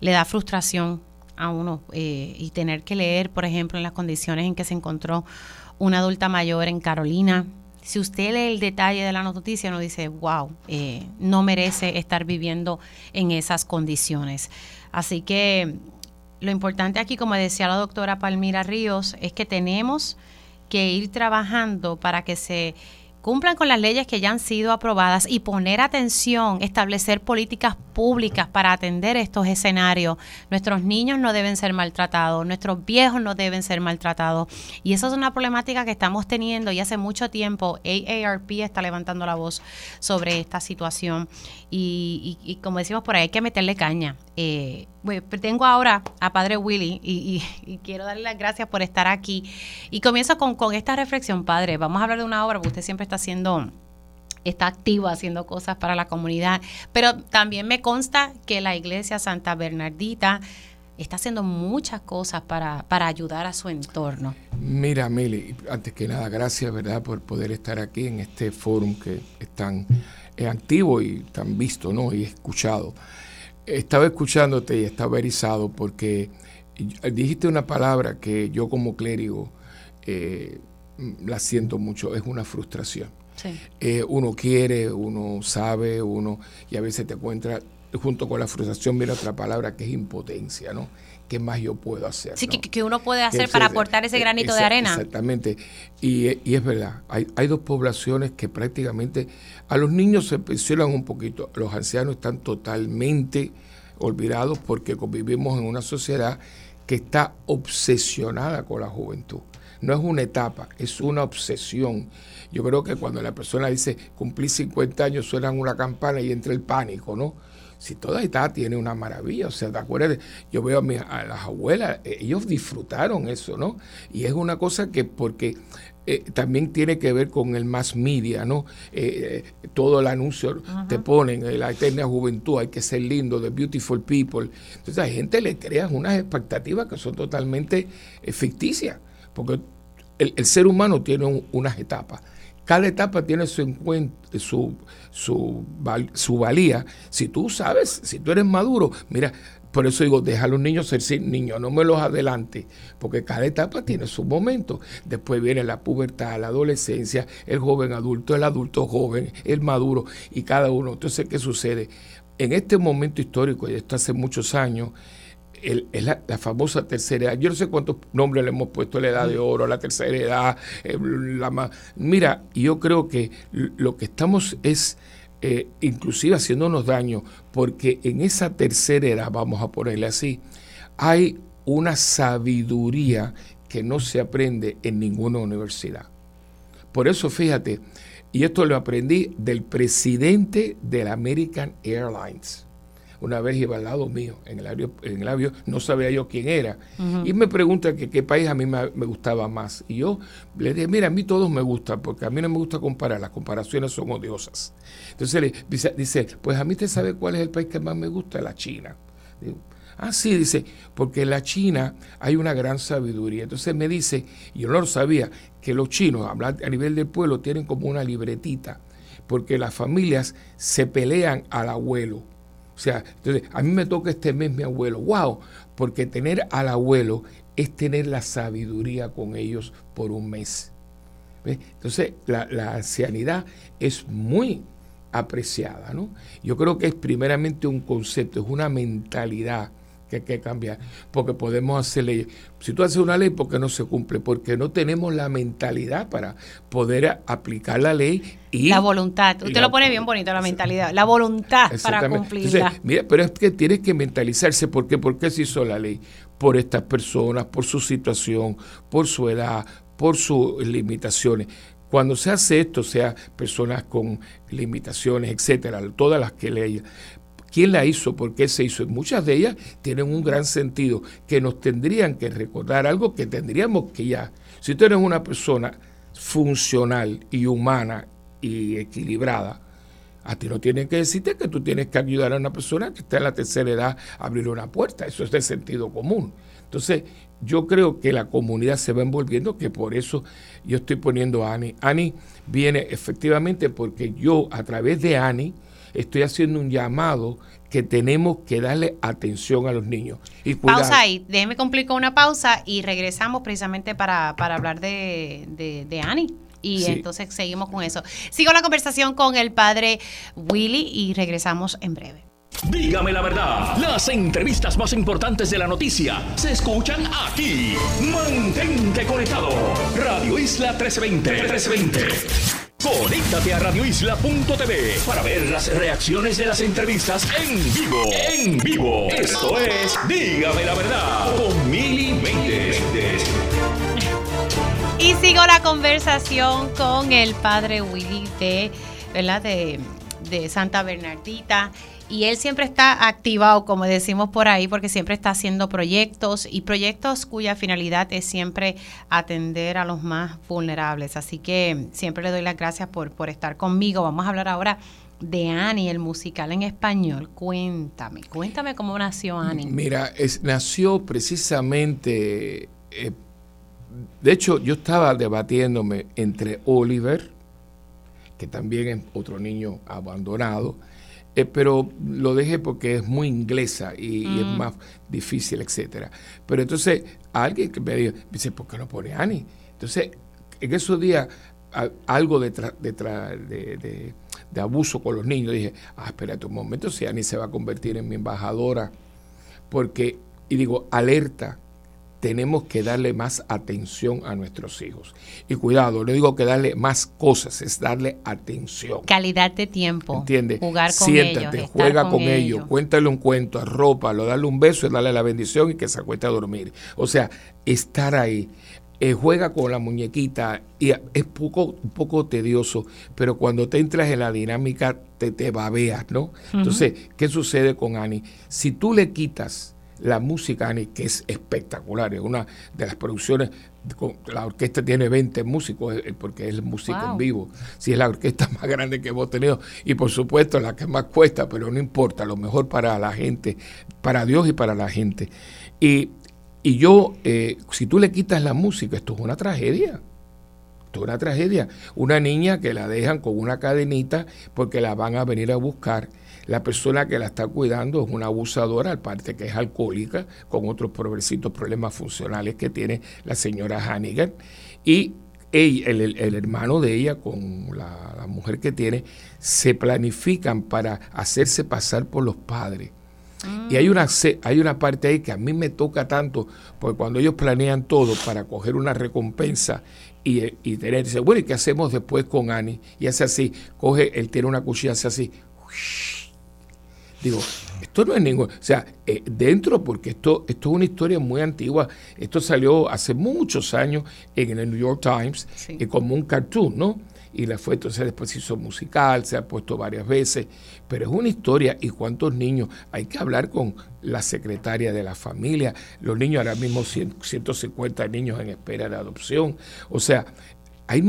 le da frustración a uno eh, y tener que leer, por ejemplo, en las condiciones en que se encontró una adulta mayor en Carolina, si usted lee el detalle de la noticia, uno dice, wow, eh, no merece estar viviendo en esas condiciones. Así que lo importante aquí, como decía la doctora Palmira Ríos, es que tenemos que ir trabajando para que se cumplan con las leyes que ya han sido aprobadas y poner atención, establecer políticas públicas para atender estos escenarios. Nuestros niños no deben ser maltratados, nuestros viejos no deben ser maltratados. Y eso es una problemática que estamos teniendo y hace mucho tiempo AARP está levantando la voz sobre esta situación. Y, como decimos por ahí, hay que meterle caña. Eh, tengo ahora a Padre Willy y, quiero darle las gracias por estar aquí. Y comienzo con, con esta reflexión, Padre. Vamos a hablar de una obra, porque usted siempre está haciendo está activo haciendo cosas para la comunidad, pero también me consta que la iglesia Santa Bernardita está haciendo muchas cosas para, para ayudar a su entorno. Mira, Mili, antes que nada, gracias, ¿verdad?, por poder estar aquí en este foro que es tan activo y tan visto, ¿no?, y escuchado. Estaba escuchándote y estaba erizado porque dijiste una palabra que yo como clérigo eh, la siento mucho, es una frustración. Eh, uno quiere, uno sabe, uno, y a veces te encuentra, junto con la frustración viene otra palabra que es impotencia, ¿no? ¿Qué más yo puedo hacer? Sí, que, uno puede hacer para aportar ese granito de arena. Exactamente. Y, es verdad, hay, hay, dos poblaciones que prácticamente, a los niños se pensionan un poquito, los ancianos están totalmente olvidados porque convivimos en una sociedad que está obsesionada con la juventud. No es una etapa, es una obsesión. Yo creo que cuando la persona dice cumplí 50 años, suenan una campana y entra el pánico, ¿no? Si toda etapa tiene una maravilla, o sea, ¿te acuerdas? Yo veo a, a las abuelas, eh, ellos disfrutaron eso, ¿no? Y es una cosa que porque eh, también tiene que ver con el mass media, ¿no? Eh, todo el anuncio te ponen, la eterna juventud, hay que ser lindo, the beautiful people. Entonces a la gente le crea unas expectativas que son totalmente ficticias, porque el, ser humano tiene unas etapas. Cada etapa tiene su, su, su, su valía. Si tú sabes, si tú eres maduro, mira, por eso digo, deja a los niños ser niños, no me los adelante, porque cada etapa tiene su momento. Después viene la pubertad, la adolescencia, el joven adulto, el adulto joven, el maduro, y cada uno. Entonces, ¿qué sucede? En este momento histórico, y esto hace muchos años, es la, famosa tercera edad. Yo no sé cuántos nombres le hemos puesto, la edad de oro, la tercera edad, eh, la Mira, yo creo que lo que estamos es eh, inclusive haciéndonos daño, porque en esa tercera edad, vamos a ponerle así, hay una sabiduría que no se aprende en ninguna universidad. Por eso, fíjate, y esto lo aprendí del presidente de la American Airlines una vez iba al lado mío, en el avión, en el avión no sabía yo quién era. Y me pregunta que qué país a mí me, gustaba más. Y yo le dije, mira, a mí todos me gustan, porque a mí no me gusta comparar, las comparaciones son odiosas. Entonces le dice, dice pues a mí te sabe cuál es el país que más me gusta, la China. ah, sí, dice, porque en la China hay una gran sabiduría. Entonces me dice, y yo no lo sabía, que los chinos, a nivel del pueblo, tienen como una libretita, porque las familias se pelean al abuelo o sea, entonces a mí me toca este mes mi abuelo. ¡Wow! Porque tener al abuelo es tener la sabiduría con ellos por un mes. Entonces, la, ancianidad es muy apreciada, ¿no? Yo creo que es primeramente un concepto, es una mentalidad que hay que cambiar, porque podemos hacer leyes. Si tú haces una ley, ¿por qué no se cumple? Porque no tenemos la mentalidad para poder aplicar la ley y... La voluntad. Usted lo pone bien bonito, la mentalidad. La voluntad para cumplirla. mira, pero es que tienes que mentalizarse. ¿Por qué? ¿Por qué se hizo la ley? Por estas personas, por su situación, por su edad, por sus limitaciones. Cuando se hace esto, sea personas con limitaciones, etcétera, todas las que leía, quién la hizo, por qué se hizo. muchas de ellas tienen un gran sentido que nos tendrían que recordar algo que tendríamos que ya. Si tú eres una persona funcional y humana y equilibrada, a ti no tienen que decirte que tú tienes que ayudar a una persona que está en la tercera edad a abrir una puerta. Eso es de sentido común. Entonces, yo creo que la comunidad se va envolviendo, que por eso yo estoy poniendo a Ani. Ani viene efectivamente porque yo, a través de Ani, estoy haciendo un llamado que tenemos que darle atención a los niños. Y pausa ahí, déjeme cumplir con una pausa y regresamos precisamente para, hablar de, de, de Annie. Y entonces seguimos con eso. Sigo la conversación con el padre Willy y regresamos en breve. Dígame la verdad, las entrevistas más importantes de la noticia se escuchan aquí. Mantente conectado. Radio Isla 1320. 1320. Conéctate a radioisla.tv para ver las reacciones de las entrevistas en vivo. En vivo. Esto es Dígame la verdad con Mili Y sigo la conversación con el padre Willy de, de, de Santa Bernardita y él siempre está activado, como decimos por ahí, porque siempre está haciendo proyectos y proyectos cuya finalidad es siempre atender a los más vulnerables. Así que siempre le doy las gracias por, por estar conmigo. Vamos a hablar ahora de Annie, el musical en español. Cuéntame, cuéntame cómo nació Annie. Mira, es, nació precisamente, eh, de hecho yo estaba debatiéndome entre Oliver, que también es otro niño abandonado, eh, pero lo dejé porque es muy inglesa y, es mm. más difícil, etcétera. Pero entonces alguien que me, dice, ¿por qué no pone Annie? Entonces, en esos días, algo de, de, de, abuso con los niños, dije, ah, espérate un momento, si Annie se va a convertir en mi embajadora, porque, y digo, alerta, tenemos que darle más atención a nuestros hijos. Y cuidado, no digo que darle más cosas, es darle atención. Calidad de tiempo. ¿Entiendes? Jugar con Siéntate, ellos. juega estar con, ellos, cuéntale un cuento, arrópalo, darle un beso y darle la bendición y que se acueste a dormir. O sea, estar ahí. Eh, juega con la muñequita y es poco, un poco tedioso, pero cuando te entras en la dinámica te, te babeas, ¿no? Entonces, ¿qué sucede con Annie? Si tú le quitas la música Annie, que es espectacular, es una de las producciones, la orquesta tiene 20 músicos eh, porque es música en vivo, si es la orquesta más grande que hemos tenido y por supuesto la que más cuesta, pero no importa, lo mejor para la gente, para Dios y para la gente. Y, y yo, eh, si tú le quitas la música, esto es una tragedia. Esto es una tragedia. Una niña que la dejan con una cadenita porque la van a venir a buscar. La persona que la está cuidando es una abusadora, aparte que es alcohólica, con otros progresitos problemas funcionales que tiene la señora Hannigan. Y ella- el, el- hermano de ella con la, mujer que tiene se planifican para hacerse pasar por los padres. Y hay una, hay una parte ahí que a mí me toca tanto, porque cuando ellos planean todo para coger una recompensa y, y tener, dice, bueno, ¿y qué hacemos después con Annie? Y hace así, coge, él tiene una cuchilla, hace así. Digo, esto no es ningún, o sea, eh, dentro, porque esto, esto es una historia muy antigua, esto salió hace muchos años en el New York Times Sí. eh, como un cartoon, ¿no? Y la fue, entonces después se hizo musical, se ha puesto varias veces, pero es una historia y cuántos niños, hay que hablar con la secretaria de la familia, los niños ahora mismo 100 150 niños en espera de adopción, o sea, hay,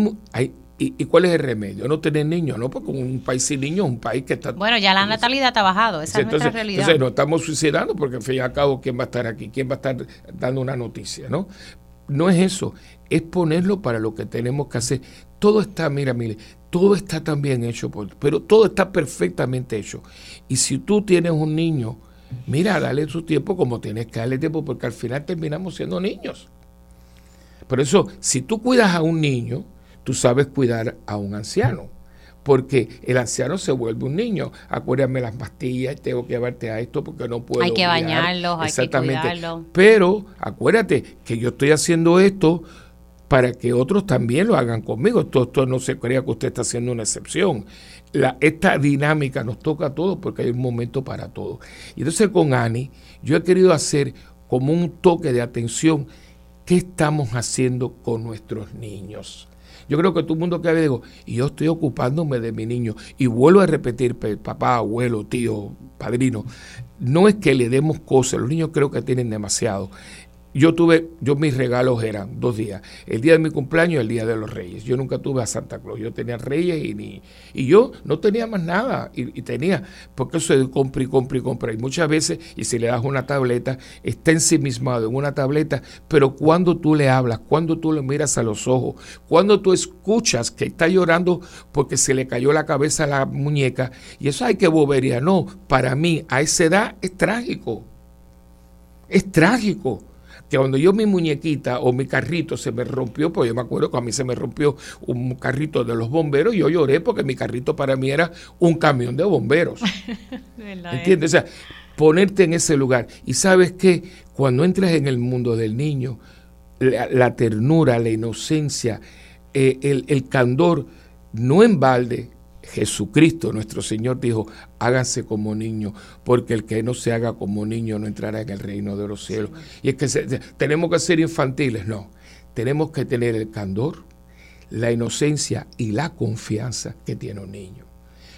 ¿y, y cuál es el remedio? No tener niños, ¿no? Porque un país sin niños es un país que está... Bueno, ya la natalidad ha bajado, esa es nuestra realidad. entonces nos estamos suicidando porque al fin y al cabo, ¿quién va a estar aquí? ¿Quién va a estar dando una noticia? ¿no? No es eso, es ponerlo para lo que tenemos que hacer. Todo está, mira, mire, todo está tan bien hecho, por- pero todo está perfectamente hecho. Y si tú tienes un niño, mira, dale su tiempo como tienes que darle tiempo, porque al final terminamos siendo niños. Por eso, si tú cuidas a un niño, tú sabes cuidar a un anciano. Porque el anciano se vuelve un niño. Acuérdame las pastillas, tengo que llevarte a esto porque no puedo. Hay que bañarlos, hay que Exactamente. cuidarlos. Pero acuérdate que yo estoy haciendo esto para que otros también lo hagan conmigo. Esto, esto no se crea que usted está haciendo una excepción. La, esta dinámica nos toca a todos porque hay un momento para todo. Y entonces con Ani, yo he querido hacer como un toque de atención qué estamos haciendo con nuestros niños. Yo creo que todo el mundo que ve digo, y yo estoy ocupándome de mi niño. Y vuelvo a repetir, pe- papá, abuelo, tío, padrino, no es que le demos cosas, los niños creo que tienen demasiado. Yo tuve, yo mis regalos eran dos días, el día de mi cumpleaños y el día de los reyes. Yo nunca tuve a Santa Claus, yo tenía reyes y ni, y yo no tenía más nada, y, tenía, porque eso de compra y compra y compra. Y muchas veces, y si le das una tableta, está ensimismado en una tableta, pero cuando tú le hablas, cuando tú le miras a los ojos, cuando tú escuchas que está llorando porque se le cayó la cabeza a la muñeca, y eso hay que bobería. No, para mí, a esa edad es trágico. Es trágico que cuando yo mi muñequita o mi carrito se me rompió, pues yo me acuerdo que a mí se me rompió un carrito de los bomberos, yo lloré porque mi carrito para mí era un camión de bomberos. ¿Entiendes? O sea, ponerte en ese lugar. Y sabes que cuando entras en el mundo del niño, la, la ternura, la inocencia, eh, el, el candor, no en balde, Jesucristo, nuestro Señor, dijo, háganse como niños, porque el que no se haga como niño no entrará en el reino de los cielos. Y es que se- tenemos que ser infantiles, no. Tenemos que tener el candor, la inocencia y la confianza que tiene un niño.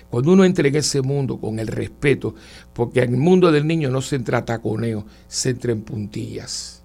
Cuando uno entra en ese mundo con el respeto, porque en el mundo del niño no se entra a taconeo, se entra en puntillas.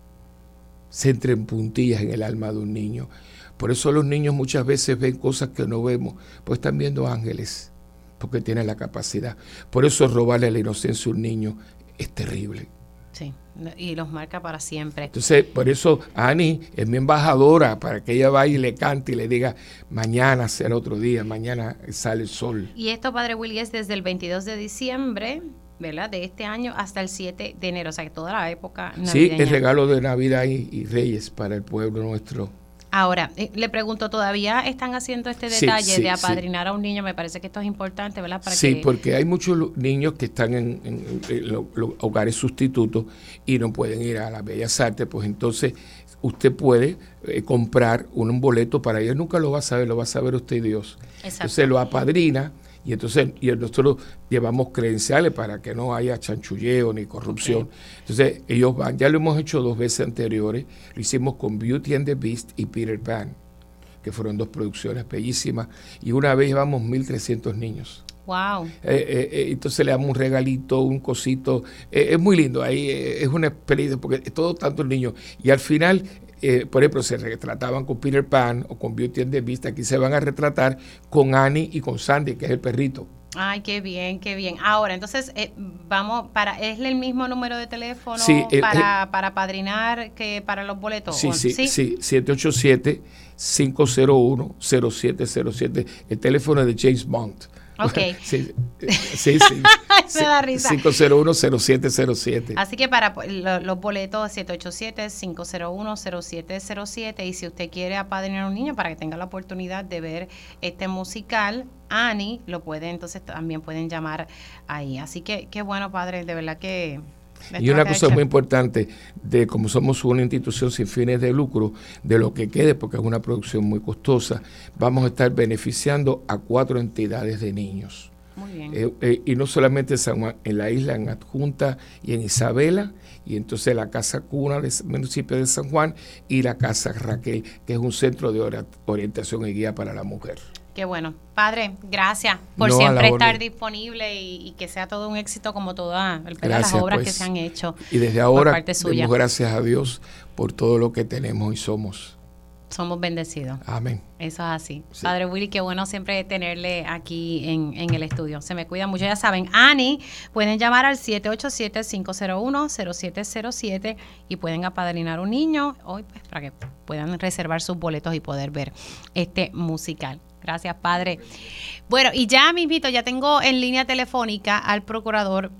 Se entra en puntillas en el alma de un niño. Por eso los niños muchas veces ven cosas que no vemos, pues están viendo ángeles, porque tienen la capacidad. Por eso robarle la inocencia a un niño es terrible. Sí, y los marca para siempre. Entonces, por eso Ani es mi embajadora para que ella vaya y le cante y le diga, mañana será otro día, mañana sale el sol. Y esto, Padre Willy, es desde el 22 de diciembre, ¿verdad? De este año hasta el 7 de enero, o sea, que toda la época Sí, el regalo de Navidad y, y Reyes para el pueblo nuestro. Ahora, eh, le pregunto, ¿todavía están haciendo este detalle de apadrinar a un niño? Me parece que esto es importante, ¿verdad? Para sí, porque hay muchos niños que están en, los hogares sustitutos y no pueden ir a las Bellas Artes, pues entonces usted puede eh, comprar un, boleto para ellos. Nunca lo va a saber, lo va a saber usted y Dios. Entonces lo apadrina y entonces y nosotros llevamos credenciales para que no haya chanchulleo ni corrupción. Entonces ellos van, ya lo hemos hecho dos veces anteriores, lo hicimos con Beauty and the Beast y Peter Pan, que fueron dos producciones bellísimas, y una vez llevamos 1.300 niños. Wow. Eh, eh, eh, entonces le damos un regalito, un cosito. es muy lindo. Ahí es una experiencia porque todo tanto el niño. Y al final eh, por ejemplo, se retrataban con Peter Pan o con Beauty and the Beast, aquí se van a retratar con Annie y con Sandy, que es el perrito. Ay, qué bien, qué bien. Ahora, entonces, eh, vamos, para ¿es el mismo número de teléfono para, para padrinar que para los boletos? Sí, sí, sí, sí, 787-501-0707. El teléfono es de James Bond. Ok. sí, sí. sí. Me da risa. 501-0707. Así que para los boletos 787-501-0707 y si usted quiere apadrinar a un niño para que tenga la oportunidad de ver este musical, Annie, lo puede, entonces también pueden llamar ahí. Así que qué bueno, padre, de verdad que y una cosa muy importante, de como somos una institución sin fines de lucro, de lo que quede, porque es una producción muy costosa, vamos a estar beneficiando a cuatro entidades de niños. Muy bien. Eh, eh, y no solamente en la isla, en Adjunta y en Isabela, y entonces la Casa Cuna del municipio de San Juan y la Casa Raquel, que es un centro de orientación y guía para la mujer. Qué bueno. Padre, gracias por siempre estar disponible y, que sea todo un éxito como todas las obras que pues. se han hecho. Y desde ahora, gracias a Dios por todo lo que tenemos y somos. Somos bendecidos. Amén. Eso es así. Padre Willy, qué bueno siempre tenerle aquí en, en, el estudio. Se me cuida mucho. Ya saben, Ani, pueden llamar al 787-501-0707 y pueden apadrinar un niño hoy pues, para que puedan reservar sus boletos y poder ver este musical. Gracias, padre. Bueno, y ya me invito, ya tengo en línea telefónica al procurador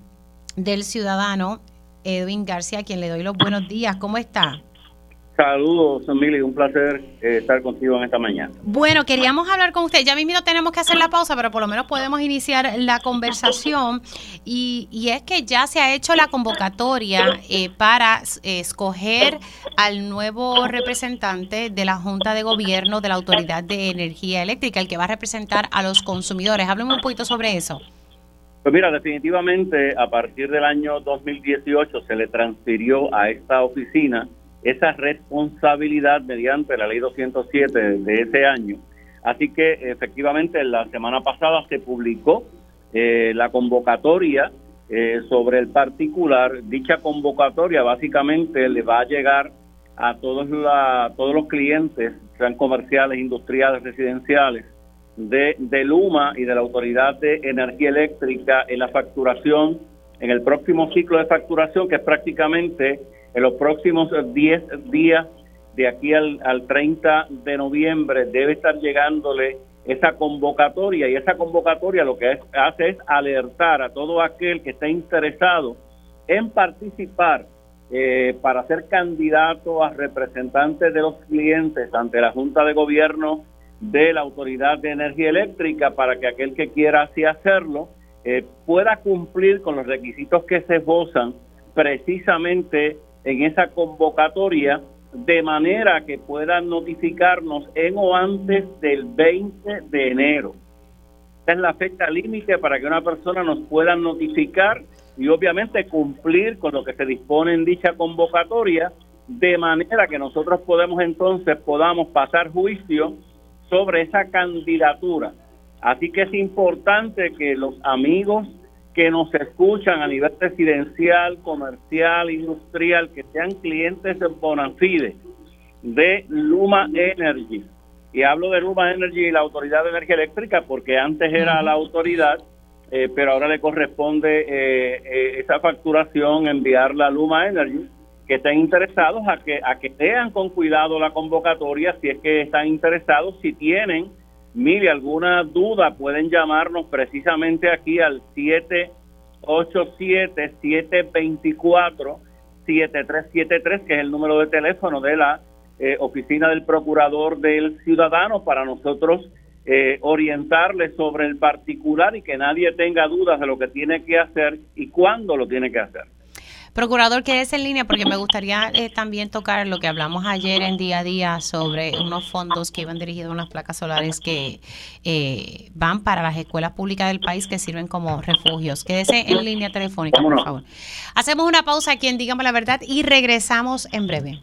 del ciudadano, Edwin García, a quien le doy los buenos días. ¿Cómo está? Saludos, Emily, un placer eh, estar contigo en esta mañana. Bueno, queríamos hablar con usted. Ya mismo tenemos que hacer la pausa, pero por lo menos podemos iniciar la conversación. Y, y es que ya se ha hecho la convocatoria eh, para eh, escoger al nuevo representante de la Junta de Gobierno de la Autoridad de Energía Eléctrica, el que va a representar a los consumidores. Hábleme un poquito sobre eso. Pues mira, definitivamente a partir del año 2018 se le transfirió a esta oficina esa responsabilidad mediante la ley 207 de ese año. Así que efectivamente la semana pasada se publicó eh, la convocatoria eh, sobre el particular. Dicha convocatoria básicamente le va a llegar a todos, la, todos los clientes, sean comerciales, industriales, residenciales, de, de Luma y de la Autoridad de Energía Eléctrica en la facturación, en el próximo ciclo de facturación, que es prácticamente en los próximos 10 días, de aquí al, 30 de noviembre, debe estar llegándole esa convocatoria. Y esa convocatoria lo que hace es alertar a todo aquel que esté interesado en participar eh, para ser candidato a representante de los clientes ante la Junta de Gobierno de la Autoridad de Energía Eléctrica para que aquel que quiera así hacerlo eh, pueda cumplir con los requisitos que se gozan precisamente en esa convocatoria de manera que puedan notificarnos en o antes del 20 de enero. Esta es la fecha límite para que una persona nos pueda notificar y obviamente cumplir con lo que se dispone en dicha convocatoria, de manera que nosotros podemos entonces podamos pasar juicio sobre esa candidatura. Así que es importante que los amigos que nos escuchan a nivel residencial, comercial, industrial, que sean clientes de Bonafide, de Luma Energy. Y hablo de Luma Energy y la Autoridad de Energía Eléctrica porque antes era la autoridad, eh, pero ahora le corresponde eh, eh, esa facturación enviarla a Luma Energy, que estén interesados a que, a que vean con cuidado la convocatoria, si es que están interesados, si tienen Mire, alguna duda pueden llamarnos precisamente aquí al 787-724-7373, que es el número de teléfono de la eh, oficina del procurador del ciudadano para nosotros eh, orientarle sobre el particular y que nadie tenga dudas de lo que tiene que hacer y cuándo lo tiene que hacer. Procurador, es en línea porque me gustaría eh, también tocar lo que hablamos ayer en día a día sobre unos fondos que iban dirigidos a unas placas solares que eh, van para las escuelas públicas del país que sirven como refugios. Quédese en línea telefónica, por favor. Hacemos una pausa aquí en Dígame la Verdad y regresamos en breve.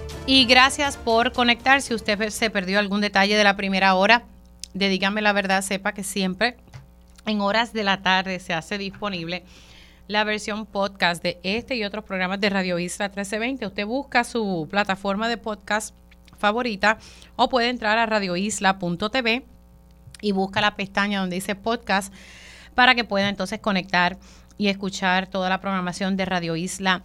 y gracias por conectar. Si usted se perdió algún detalle de la primera hora de Dígame la verdad, sepa que siempre en horas de la tarde se hace disponible la versión podcast de este y otros programas de Radio Isla 1320. Usted busca su plataforma de podcast favorita o puede entrar a radioisla.tv y busca la pestaña donde dice podcast para que pueda entonces conectar y escuchar toda la programación de Radio Isla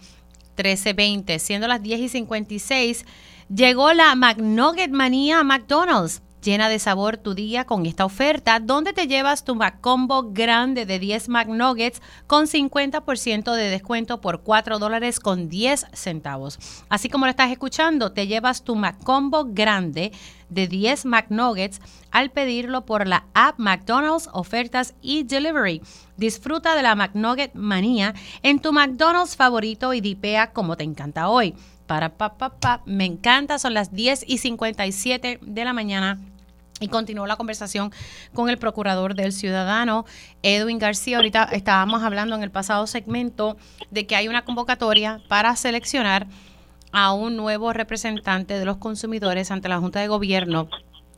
1320. Siendo las 10 y 56, llegó la McNugget Manía a McDonald's. Llena de sabor tu día con esta oferta, donde te llevas tu McCombo grande de 10 McNuggets con 50% de descuento por 4 dólares con 10 centavos. Así como lo estás escuchando, te llevas tu McCombo grande de 10 McNuggets al pedirlo por la app McDonald's Ofertas y Delivery. Disfruta de la McNugget manía en tu McDonald's favorito y dipea como te encanta hoy. Para pa, pa, pa, me encanta, son las 10 y 57 de la mañana y continuó la conversación con el procurador del ciudadano, Edwin García. Ahorita estábamos hablando en el pasado segmento de que hay una convocatoria para seleccionar a un nuevo representante de los consumidores ante la Junta de Gobierno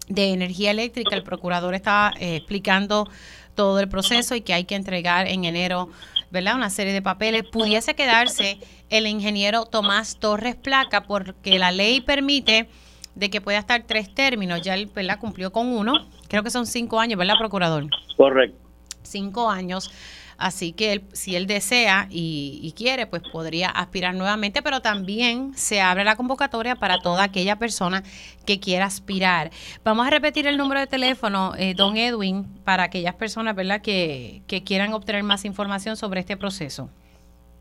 de Energía Eléctrica. El procurador está eh, explicando todo el proceso y que hay que entregar en enero, ¿verdad? Una serie de papeles. Pudiese quedarse el ingeniero Tomás Torres Placa porque la ley permite de que pueda estar tres términos. Ya él ¿verdad? cumplió con uno. Creo que son cinco años, ¿verdad, procurador? Correcto. Cinco años. Así que él, si él desea y, quiere, pues podría aspirar nuevamente, pero también se abre la convocatoria para toda aquella persona que quiera aspirar. Vamos a repetir el número de teléfono, eh, don Edwin, para aquellas personas ¿verdad? Que, que quieran obtener más información sobre este proceso.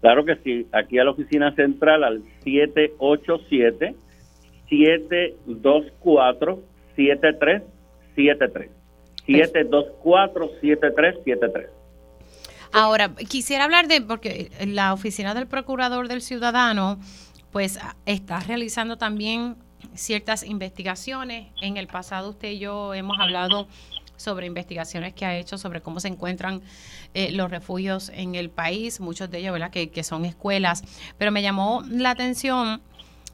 Claro que sí, aquí a la oficina central al 787 724 7373 724 7373 Ahora, quisiera hablar de, porque la oficina del Procurador del Ciudadano, pues está realizando también ciertas investigaciones. En el pasado usted y yo hemos hablado sobre investigaciones que ha hecho sobre cómo se encuentran eh, los refugios en el país, muchos de ellos, ¿verdad?, que, que son escuelas. Pero me llamó la atención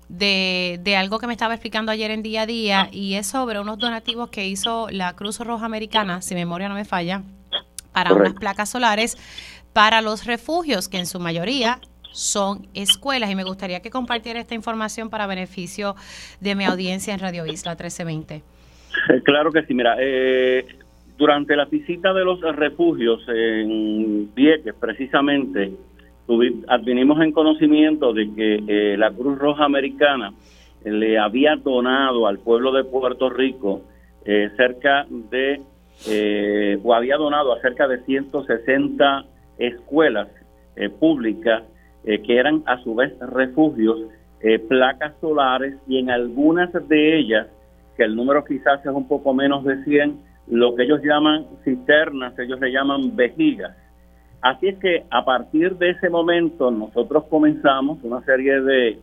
de, de, algo que me estaba explicando ayer en día a día y es sobre unos donativos que hizo la Cruz Roja Americana, si memoria no me falla, para unas placas solares para los refugios, que en su mayoría son escuelas. Y me gustaría que compartiera esta información para beneficio de mi audiencia en Radio Isla 1320. Eh, claro que sí, mira, eh, durante la visita de los refugios en Vieques, precisamente, advinimos en conocimiento de que eh, la Cruz Roja Americana le había donado al pueblo de Puerto Rico eh, cerca de, eh, o había donado a cerca de 160 escuelas públicas que eran a su vez refugios, placas solares y en algunas de ellas, que el número quizás es un poco menos de 100, lo que ellos llaman cisternas, ellos le llaman vejigas Así es que a partir de ese momento nosotros comenzamos una serie de,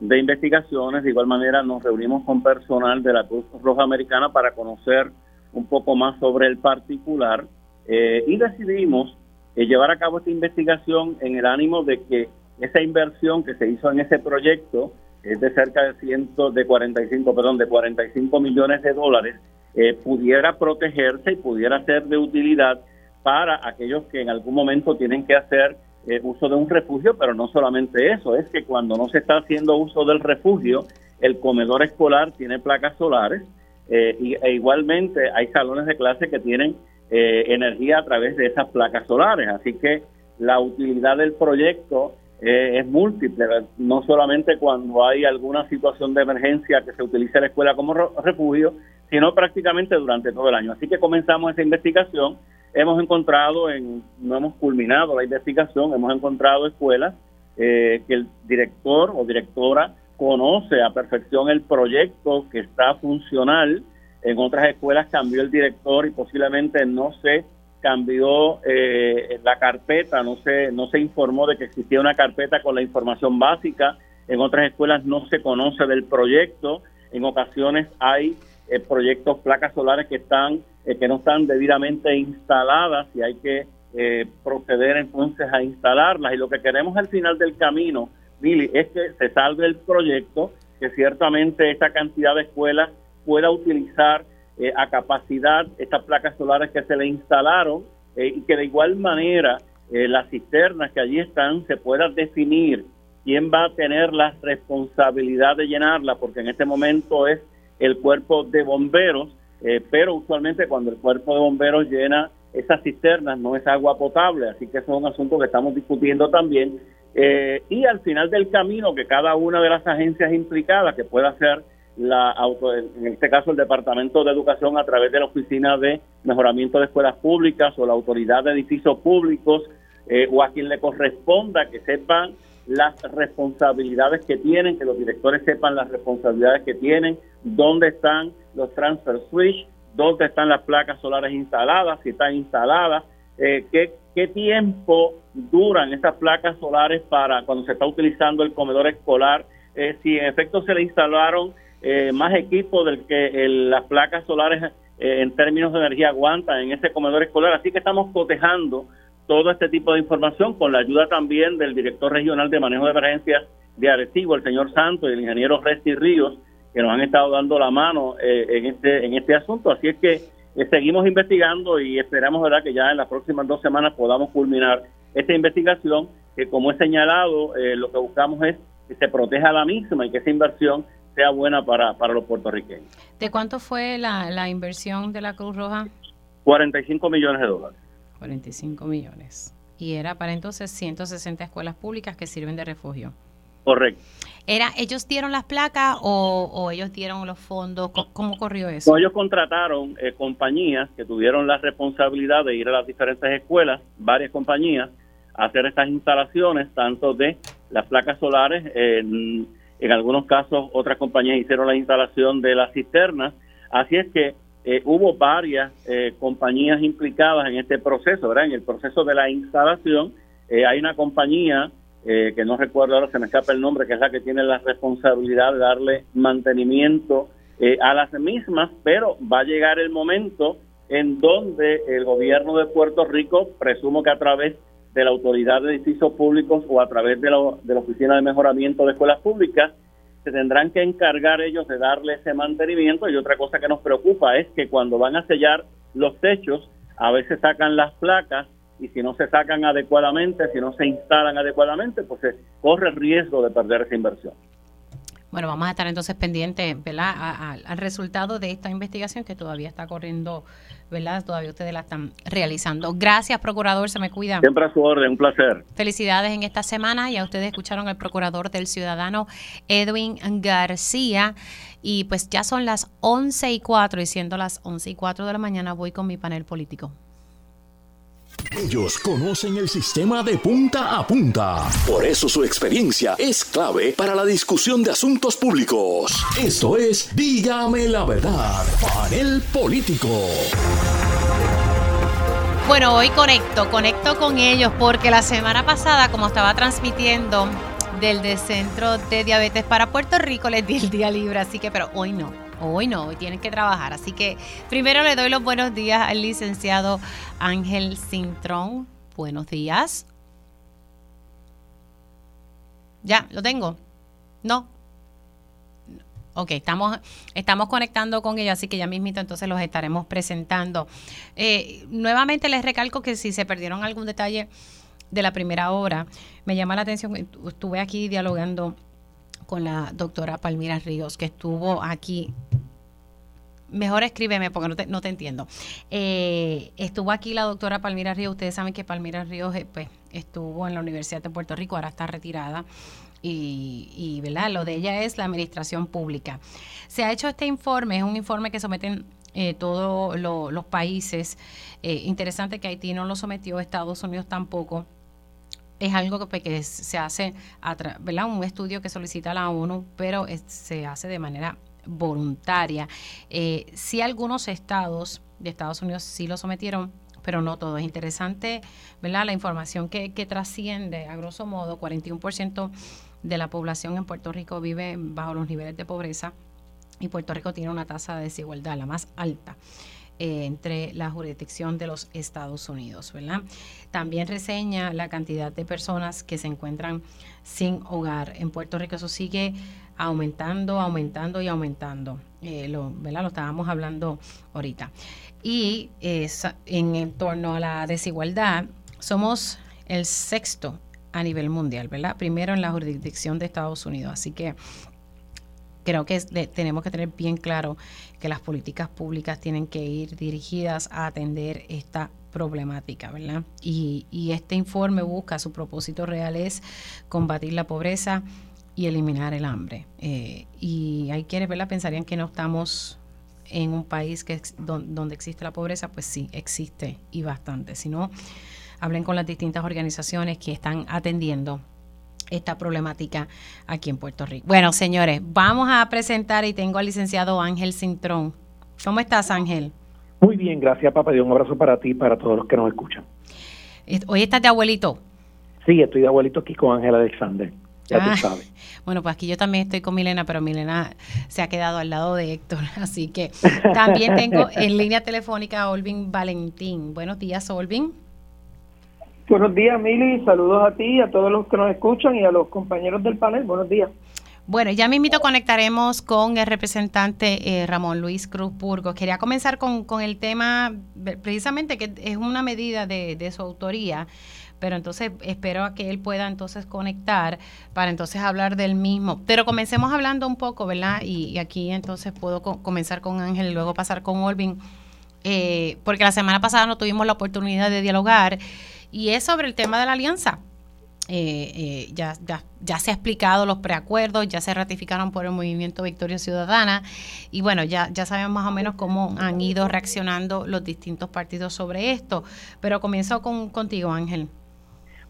investigaciones, de igual manera nos reunimos con personal de la Cruz Roja Americana para conocer un poco más sobre el particular eh, y decidimos eh, llevar a cabo esta investigación en el ánimo de que esa inversión que se hizo en ese proyecto es de cerca de ciento, de 45, perdón, de 45 millones de dólares, eh, pudiera protegerse y pudiera ser de utilidad para aquellos que en algún momento tienen que hacer eh, uso de un refugio, pero no solamente eso, es que cuando no se está haciendo uso del refugio, el comedor escolar tiene placas solares, e igualmente hay salones de clase que tienen energía a través de esas placas solares. Así que la utilidad del proyecto es múltiple, no solamente cuando hay alguna situación de emergencia que se utilice la escuela como refugio, sino prácticamente durante todo el año. Así que comenzamos esa investigación, hemos encontrado, en, no hemos culminado la investigación, hemos encontrado escuelas eh, que el director o directora conoce a perfección el proyecto que está funcional, en otras escuelas cambió el director y posiblemente no se cambió eh, la carpeta, no se, no se informó de que existía una carpeta con la información básica, en otras escuelas no se conoce del proyecto, en ocasiones hay eh, proyectos placas solares que están eh, que no están debidamente instaladas y hay que eh, proceder entonces a instalarlas. Y lo que queremos al final del camino Billy es que se salve el proyecto que ciertamente esta cantidad de escuelas pueda utilizar a capacidad estas placas solares que se le instalaron y que de igual manera las cisternas que allí están se pueda definir quién va a tener la responsabilidad de llenarla porque en este momento es el cuerpo de bomberos, eh, pero usualmente cuando el cuerpo de bomberos llena esas cisternas no es agua potable, así que eso es un asunto que estamos discutiendo también. Eh, y al final del camino, que cada una de las agencias implicadas, que pueda ser la auto, en este caso el Departamento de Educación a través de la Oficina de Mejoramiento de Escuelas Públicas o la Autoridad de Edificios Públicos, eh, o a quien le corresponda que sepan las responsabilidades que tienen, que los directores sepan las responsabilidades que tienen, dónde están los transfer switch, dónde están las placas solares instaladas, si están instaladas, eh, qué, qué tiempo duran estas placas solares para cuando se está utilizando el comedor escolar, eh, si en efecto se le instalaron eh, más equipo del que las placas solares en términos de energía aguantan en ese comedor escolar. Así que estamos cotejando todo este tipo de información con la ayuda también del director regional de manejo de emergencias de Arecibo, el señor Santos y el ingeniero Resti Ríos, que nos han estado dando la mano eh, en este en este asunto. Así es que eh, seguimos investigando y esperamos verdad que ya en las próximas dos semanas podamos culminar esta investigación, que como he señalado, eh, lo que buscamos es que se proteja la misma y que esa inversión sea buena para, para los puertorriqueños. ¿De cuánto fue la, la inversión de la Cruz Roja? 45 millones de dólares. 45 millones. Y era para entonces 160 escuelas públicas que sirven de refugio. Correcto. Era, ¿Ellos dieron las placas o, ellos dieron los fondos? ¿Cómo, corrió eso? ellos contrataron eh, compañías que tuvieron la responsabilidad de ir a las diferentes escuelas, varias compañías, a hacer estas instalaciones, tanto de las placas solares, en, en algunos casos otras compañías hicieron la instalación de las cisternas. Así es que eh, hubo varias eh, compañías implicadas en este proceso, ¿verdad? En el proceso de la instalación eh, hay una compañía que no recuerdo ahora, se me escapa el nombre, que es la que tiene la responsabilidad de darle mantenimiento a las mismas, pero va a llegar el momento en donde el gobierno de Puerto Rico, presumo que a través de la Autoridad de Edificios Públicos o a través de de la Oficina de Mejoramiento de Escuelas Públicas, se tendrán que encargar ellos de darle ese mantenimiento y otra cosa que nos preocupa es que cuando van a sellar los techos, a veces sacan las placas y si no se sacan adecuadamente, si no se instalan adecuadamente, pues se corre el riesgo de perder esa inversión. Bueno, vamos a estar entonces pendientes, ¿verdad?, al resultado de esta investigación que todavía está corriendo, ¿verdad? Todavía ustedes la están realizando. Gracias, procurador, se me cuida. Siempre a su orden, un placer. Felicidades en esta semana. Ya ustedes escucharon al procurador del ciudadano Edwin García. Y pues ya son las 11 y 4, y siendo las 11 y 4 de la mañana, voy con mi panel político. Ellos conocen el sistema de punta a punta. Por eso su experiencia es clave para la discusión de asuntos públicos. Esto es Dígame la verdad, panel político. Bueno, hoy conecto, conecto con ellos porque la semana pasada, como estaba transmitiendo del Centro de Diabetes para Puerto Rico, les di el día libre, así que, pero hoy no. Hoy no, hoy tienen que trabajar. Así que primero le doy los buenos días al licenciado Ángel Cintrón. Buenos días. Ya, lo tengo. No. Ok, estamos, estamos conectando con ellos, así que ya mismito entonces los estaremos presentando. Eh, nuevamente les recalco que si se perdieron algún detalle de la primera hora, me llama la atención, estuve aquí dialogando con la doctora Palmira Ríos, que estuvo aquí mejor escríbeme porque no te, no te entiendo. Eh, estuvo aquí la doctora Palmira Ríos. Ustedes saben que Palmira Ríos eh, pues, estuvo en la Universidad de Puerto Rico, ahora está retirada. Y, y ¿verdad? lo de ella es la administración pública. Se ha hecho este informe, es un informe que someten eh, todos los países. interesante que Haití no lo sometió, Estados Unidos tampoco es algo que, pues, se hace, ¿verdad? Un estudio que solicita la ONU, pero se hace de manera voluntaria. Eh, sí algunos estados de Estados Unidos sí lo sometieron, pero no todo. Es interesante, ¿verdad? La información que, trasciende, a grosso modo, 41% de la población en Puerto Rico vive bajo los niveles de pobreza y Puerto Rico tiene una tasa de desigualdad, la más alta. Eh, entre la jurisdicción de los Estados Unidos, ¿verdad? También reseña la cantidad de personas que se encuentran sin hogar en Puerto Rico. Eso sigue aumentando, aumentando y aumentando. Eh, lo, ¿verdad? lo estábamos hablando ahorita. Y en, torno a la desigualdad, somos el sexto a nivel mundial, ¿verdad? Primero en la jurisdicción de Estados Unidos. Así que creo que tenemos que tener bien claro que las políticas públicas tienen que ir dirigidas a atender esta problemática, ¿verdad? Y, y este informe busca, su propósito real es combatir la pobreza, y eliminar el hambre. Eh, y hay quienes ¿verdad? pensarían que no estamos en un país que donde, existe la pobreza, pues sí, existe y bastante. Si no, hablen con las distintas organizaciones que están atendiendo esta problemática aquí en Puerto Rico. Bueno, señores, vamos a presentar y tengo al licenciado Ángel Cintrón. ¿Cómo estás, Ángel? Muy bien, gracias, papá. Y un abrazo para ti y para todos los que nos escuchan. ¿Hoy estás de abuelito? Sí, estoy de abuelito aquí con Ángel Alexander. Ya tú ah, sabes. Bueno, pues aquí yo también estoy con Milena, pero Milena se ha quedado al lado de Héctor. Así que también tengo en línea telefónica a Olvin Valentín. Buenos días, Olvin. Buenos días, Mili. Saludos a ti, a todos los que nos escuchan y a los compañeros del panel. Buenos días. Bueno, ya mismito conectaremos con el representante eh, Ramón Luis Cruz Burgos. Quería comenzar con, con, el tema, precisamente que es una medida de, de su autoría, pero entonces espero a que él pueda entonces conectar para entonces hablar del mismo. Pero comencemos hablando un poco, ¿verdad? Y, aquí entonces puedo comenzar con Ángel y luego pasar con Olvin, eh, porque la semana pasada no tuvimos la oportunidad de dialogar y es sobre el tema de la alianza. Eh, eh, ya, ya, ya, se ha explicado los preacuerdos, ya se ratificaron por el movimiento Victoria Ciudadana y bueno, ya, ya sabemos más o menos cómo han ido reaccionando los distintos partidos sobre esto. Pero comienzo con, contigo, Ángel.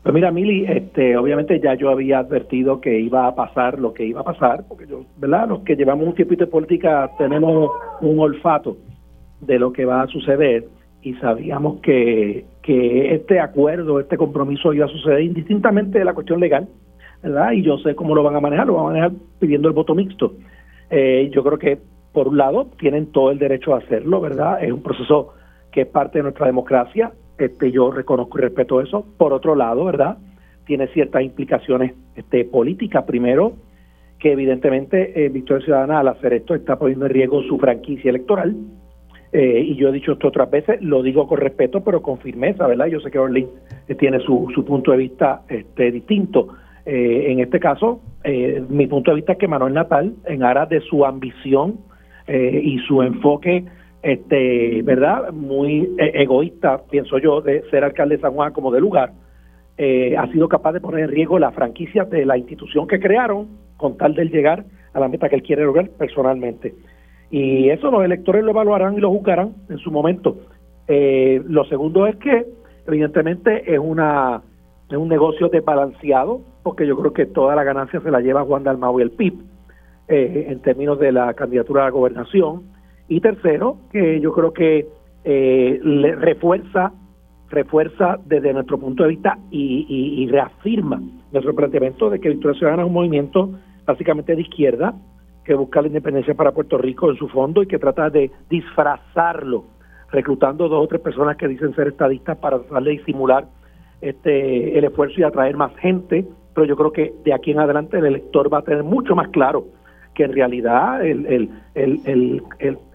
Pues mira, Mili, este, obviamente ya yo había advertido que iba a pasar lo que iba a pasar, porque yo, ¿verdad? Los que llevamos un tiempito de política tenemos un olfato de lo que va a suceder y sabíamos que, que este acuerdo, este compromiso iba a suceder indistintamente de la cuestión legal, ¿verdad? Y yo sé cómo lo van a manejar, lo van a manejar pidiendo el voto mixto. Eh, yo creo que, por un lado, tienen todo el derecho a hacerlo, ¿verdad? Es un proceso que es parte de nuestra democracia, este, yo reconozco y respeto eso. Por otro lado, ¿verdad? Tiene ciertas implicaciones este, políticas. Primero, que evidentemente eh, Victoria Ciudadana al hacer esto está poniendo en riesgo su franquicia electoral. Eh, y yo he dicho esto otras veces, lo digo con respeto, pero con firmeza, ¿verdad? Yo sé que Orlin eh, tiene su, su punto de vista este, distinto. Eh, en este caso, mi punto de vista es que Manuel Natal, en aras de su ambición y su enfoque este, ¿verdad? Muy eh, egoísta, pienso yo, de ser alcalde de San Juan como de lugar, eh, ha sido capaz de poner en riesgo la franquicia de la institución que crearon con tal de llegar a la meta que él quiere lograr personalmente. Y eso los electores lo evaluarán y lo juzgarán en su momento. Eh, lo segundo es que, evidentemente, es una es un negocio desbalanceado, porque yo creo que toda la ganancia se la lleva Juan Dalmau y el PIB, en términos de la candidatura a la gobernación y tercero, que yo creo que eh, le refuerza refuerza desde nuestro punto de vista y, reafirma nuestro planteamiento de que Victoria Ciudadana es un movimiento básicamente de izquierda que busca la independencia para Puerto Rico en su fondo y que trata de disfrazarlo, reclutando dos o tres personas que dicen ser estadistas para tratar de disimular este, el esfuerzo y atraer más gente, pero yo creo que de aquí en adelante el elector va a tener mucho más claro que en realidad el,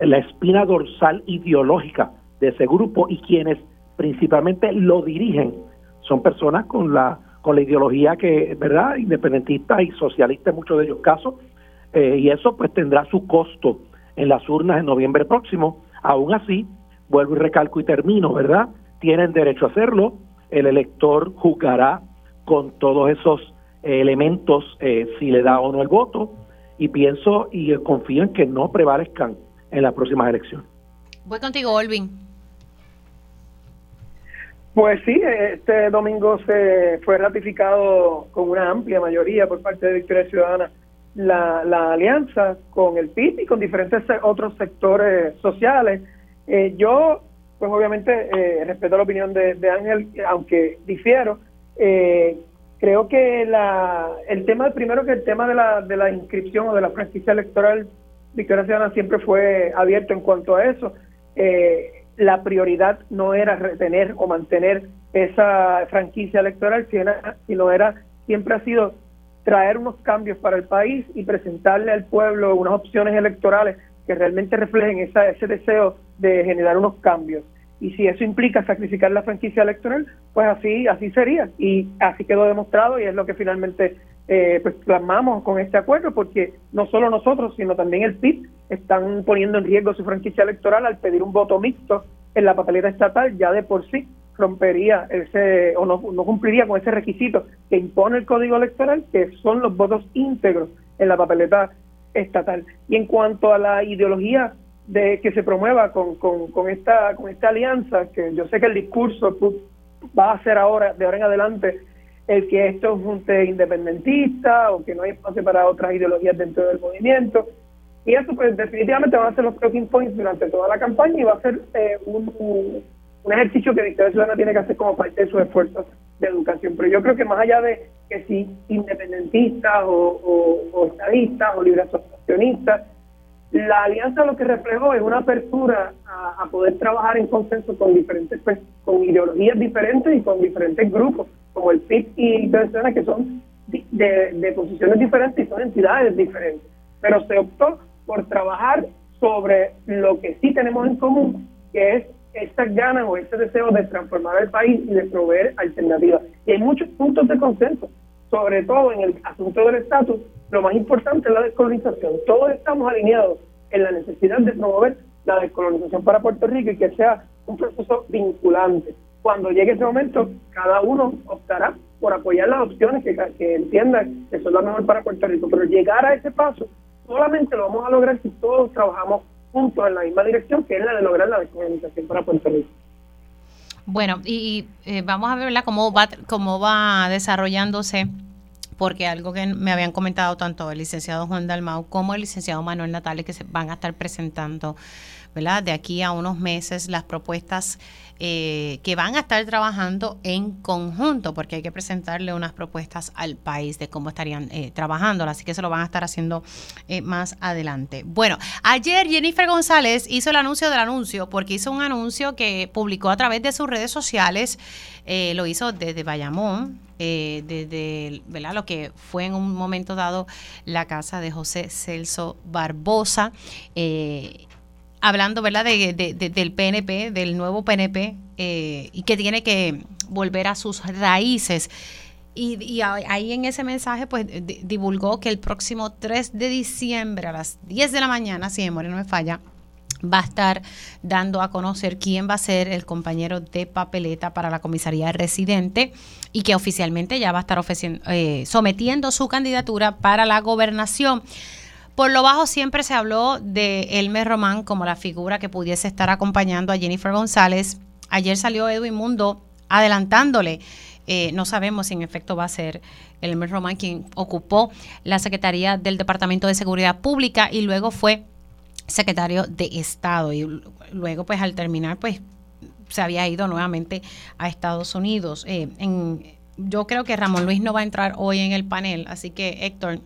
la espina dorsal ideológica de ese grupo y quienes principalmente lo dirigen son personas con la con la ideología que verdad independentista y socialista en muchos de ellos casos eh, y eso pues tendrá su costo en las urnas en noviembre próximo. Aún así, vuelvo y recalco y termino, ¿verdad? Tienen derecho a hacerlo. El elector juzgará con todos esos elementos eh, si le da o no el voto y pienso y confío en que no prevalezcan en las próximas elecciones. Voy contigo, Olvin. Pues sí, este domingo se fue ratificado con una amplia mayoría por parte de Victoria Ciudadana la, la alianza con el PIB y con diferentes otros sectores sociales. Eh, yo, pues obviamente, eh, respeto la opinión de, Ángel, aunque difiero. Eh, creo que la, el tema, primero que el tema de la, de la inscripción o de la franquicia electoral, Victoria Ciudadana siempre fue abierto en cuanto a eso. la prioridad no era retener o mantener esa franquicia electoral, sino era siempre ha sido traer unos cambios para el país y presentarle al pueblo unas opciones electorales que realmente reflejen esa, ese deseo de generar unos cambios. Y si eso implica sacrificar la franquicia electoral, pues así así sería. Y así quedó demostrado y es lo que finalmente eh, pues plasmamos con este acuerdo, porque no solo nosotros, sino también el PIB están poniendo en riesgo su franquicia electoral al pedir un voto mixto en la papeleta estatal ya de por sí rompería ese o no, no cumpliría con ese requisito que impone el código electoral, que son los votos íntegros en la papeleta estatal. Y en cuanto a la ideología de que se promueva con, con, esta con esta alianza, que yo sé que el discurso va a ser ahora, de ahora en adelante, el que esto es un junte independentista o que no hay espacio para otras ideologías dentro del movimiento. Y eso pues definitivamente van a ser los talking points durante toda la campaña y va a ser eh, un un ejercicio que Victoria Ciudadana tiene que hacer como parte de sus esfuerzos de educación. Pero yo creo que más allá de que si independentistas o, estadistas o libres asociacionistas, la alianza lo que reflejó es una apertura a, poder trabajar en consenso con diferentes, pues, con ideologías diferentes y con diferentes grupos, como el PIB y Victoria que son de, de posiciones diferentes y son entidades diferentes. Pero se optó por trabajar sobre lo que sí tenemos en común, que es estas ganas o ese deseo de transformar el país y de proveer alternativas. Y hay muchos puntos de consenso, sobre todo en el asunto del estatus. Lo más importante es la descolonización. Todos estamos alineados en la necesidad de promover la descolonización para Puerto Rico y que sea un proceso vinculante. Cuando llegue ese momento, cada uno optará por apoyar las opciones que, entiendan que son las mejores para Puerto Rico. Pero llegar a ese paso solamente lo vamos a lograr si todos trabajamos juntos en la misma dirección, que es la de lograr la descolonización para Puerto Rico. Bueno, y eh, vamos a ver cómo va cómo va desarrollándose porque algo que me habían comentado tanto el licenciado Juan Dalmau como el licenciado Manuel Natales que se van a estar presentando De aquí a unos meses las propuestas eh, que van a estar trabajando en conjunto, porque hay que presentarle unas propuestas al país de cómo estarían eh, trabajando, así que se lo van a estar haciendo eh, más adelante. Bueno, ayer Jennifer González hizo el anuncio del anuncio, porque hizo un anuncio que publicó a través de sus redes sociales, lo hizo desde Bayamón, desde lo que fue en un momento dado la casa de José Celso Barbosa. Hablando, ¿verdad?, de, del PNP, del nuevo PNP, eh, y que tiene que volver a sus raíces. Y, ahí en ese mensaje, pues divulgó que el próximo 3 de diciembre a las 10 de la mañana, si memoria no me falla, va a estar dando a conocer quién va a ser el compañero de papeleta para la comisaría residente y que oficialmente ya va a estar eh, sometiendo su candidatura para la gobernación. Por lo bajo siempre se habló de Elmer Román como la figura que pudiese estar acompañando a Jennifer González. Ayer salió Edwin Mundo adelantándole. Eh, no sabemos si en efecto va a ser Elmer Román quien ocupó la Secretaría del Departamento de Seguridad Pública y luego fue secretario de Estado. Y luego, pues al terminar, pues se había ido nuevamente a Estados Unidos. Eh, yo creo que Ramón Luis no va a entrar hoy en el panel, así que Héctor,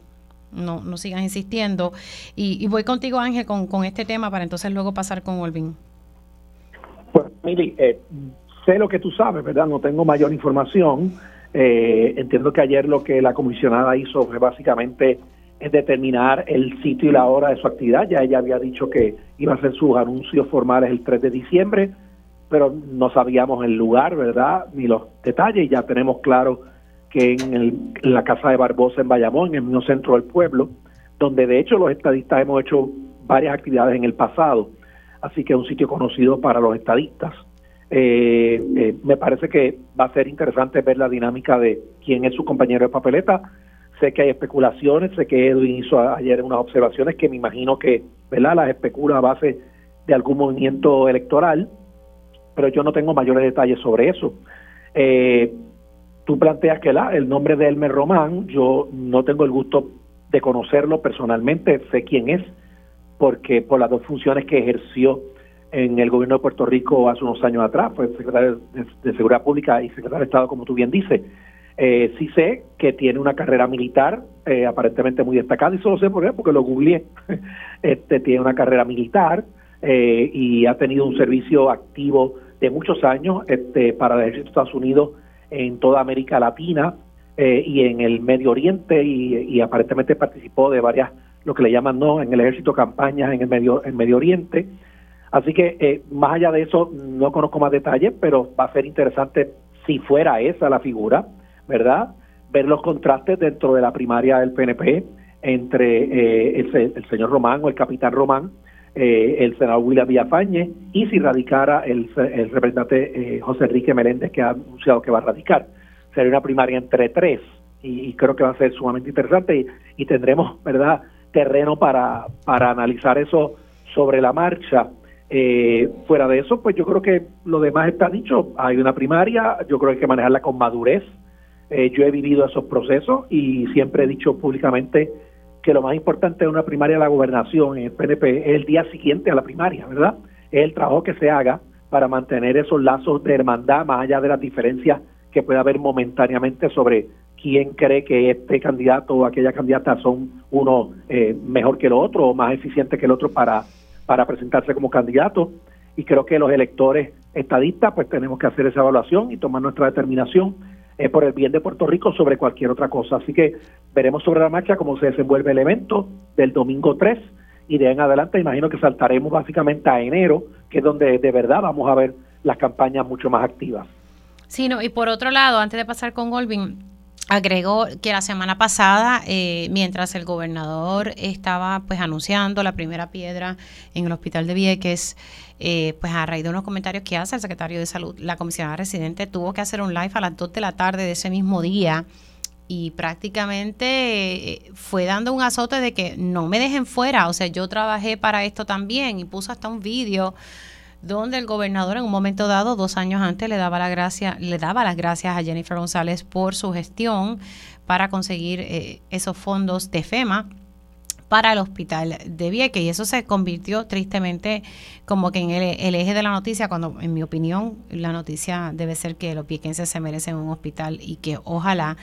no, no sigas insistiendo. Y, voy contigo, Ángel, con, con, este tema para entonces luego pasar con Olvin. Pues, Mili, eh, sé lo que tú sabes, ¿verdad? No tengo mayor información. Eh, entiendo que ayer lo que la comisionada hizo fue básicamente determinar el sitio y la hora de su actividad. Ya ella había dicho que iba a hacer sus anuncios formales el 3 de diciembre, pero no sabíamos el lugar, ¿verdad? Ni los detalles. Ya tenemos claro que en, la casa de Barbosa en Bayamón, en el mismo centro del pueblo, donde de hecho los estadistas hemos hecho varias actividades en el pasado, así que es un sitio conocido para los estadistas. Eh, eh, me parece que va a ser interesante ver la dinámica de quién es su compañero de papeleta. Sé que hay especulaciones, sé que Edwin hizo ayer unas observaciones que me imagino que ¿verdad? las especula a base de algún movimiento electoral, pero yo no tengo mayores detalles sobre eso. Eh, tú planteas que la, el nombre de Elmer Román, yo no tengo el gusto de conocerlo personalmente, sé quién es, porque por las dos funciones que ejerció en el gobierno de Puerto Rico hace unos años atrás, fue secretario de, Seguridad Pública y secretario de Estado, como tú bien dices. Eh, sí sé que tiene una carrera militar eh, aparentemente muy destacada, y solo sé por qué, porque lo googleé. este Tiene una carrera militar eh, y ha tenido un servicio activo de muchos años este, para el ejército de Estados Unidos en toda América Latina eh, y en el Medio Oriente y, aparentemente participó de varias, lo que le llaman no en el ejército campañas en el Medio, en Medio Oriente. Así que eh, más allá de eso no conozco más detalles, pero va a ser interesante si fuera esa la figura, ¿verdad? Ver los contrastes dentro de la primaria del PNP entre eh, el, el señor Román o el capitán Román eh, el senador William Villafañe y si radicara el, el representante eh, José Enrique Meléndez, que ha anunciado que va a radicar. Sería una primaria entre tres y, creo que va a ser sumamente interesante y, tendremos, ¿verdad?, terreno para, para analizar eso sobre la marcha. Eh, fuera de eso, pues yo creo que lo demás está dicho. Hay una primaria, yo creo que hay que manejarla con madurez. yo he vivido esos procesos y siempre he dicho públicamente que lo más importante de una primaria de la gobernación en el PNP es el día siguiente a la primaria, ¿verdad? Es el trabajo que se haga para mantener esos lazos de hermandad más allá de las diferencias que pueda haber momentáneamente sobre quién cree que este candidato o aquella candidata son uno eh, mejor que el otro o más eficiente que el otro para, para presentarse como candidato. Y creo que los electores estadistas pues tenemos que hacer esa evaluación y tomar nuestra determinación eh, por el bien de Puerto Rico sobre cualquier otra cosa. Así que veremos sobre la marcha cómo se desenvuelve el evento del domingo 3 y de en adelante imagino que saltaremos básicamente a enero, que es donde de verdad vamos a ver las campañas mucho más activas. Sí, no, y por otro lado, antes de pasar con Golvin, agregó que la semana pasada, eh, mientras el gobernador estaba pues anunciando la primera piedra en el hospital de Vieques, eh, pues a raíz de unos comentarios que hace el secretario de salud, la comisionada residente tuvo que hacer un live a las 2 de la tarde de ese mismo día y prácticamente eh, fue dando un azote de que no me dejen fuera, o sea, yo trabajé para esto también y puso hasta un vídeo donde el gobernador en un momento dado, dos años antes, le daba, la gracia, le daba las gracias a Jennifer González por su gestión para conseguir eh, esos fondos de FEMA para el hospital de Vieques. Y eso se convirtió tristemente como que en el, eje de la noticia cuando en mi opinión la noticia debe ser que los viequenses se merecen un hospital y que ojalá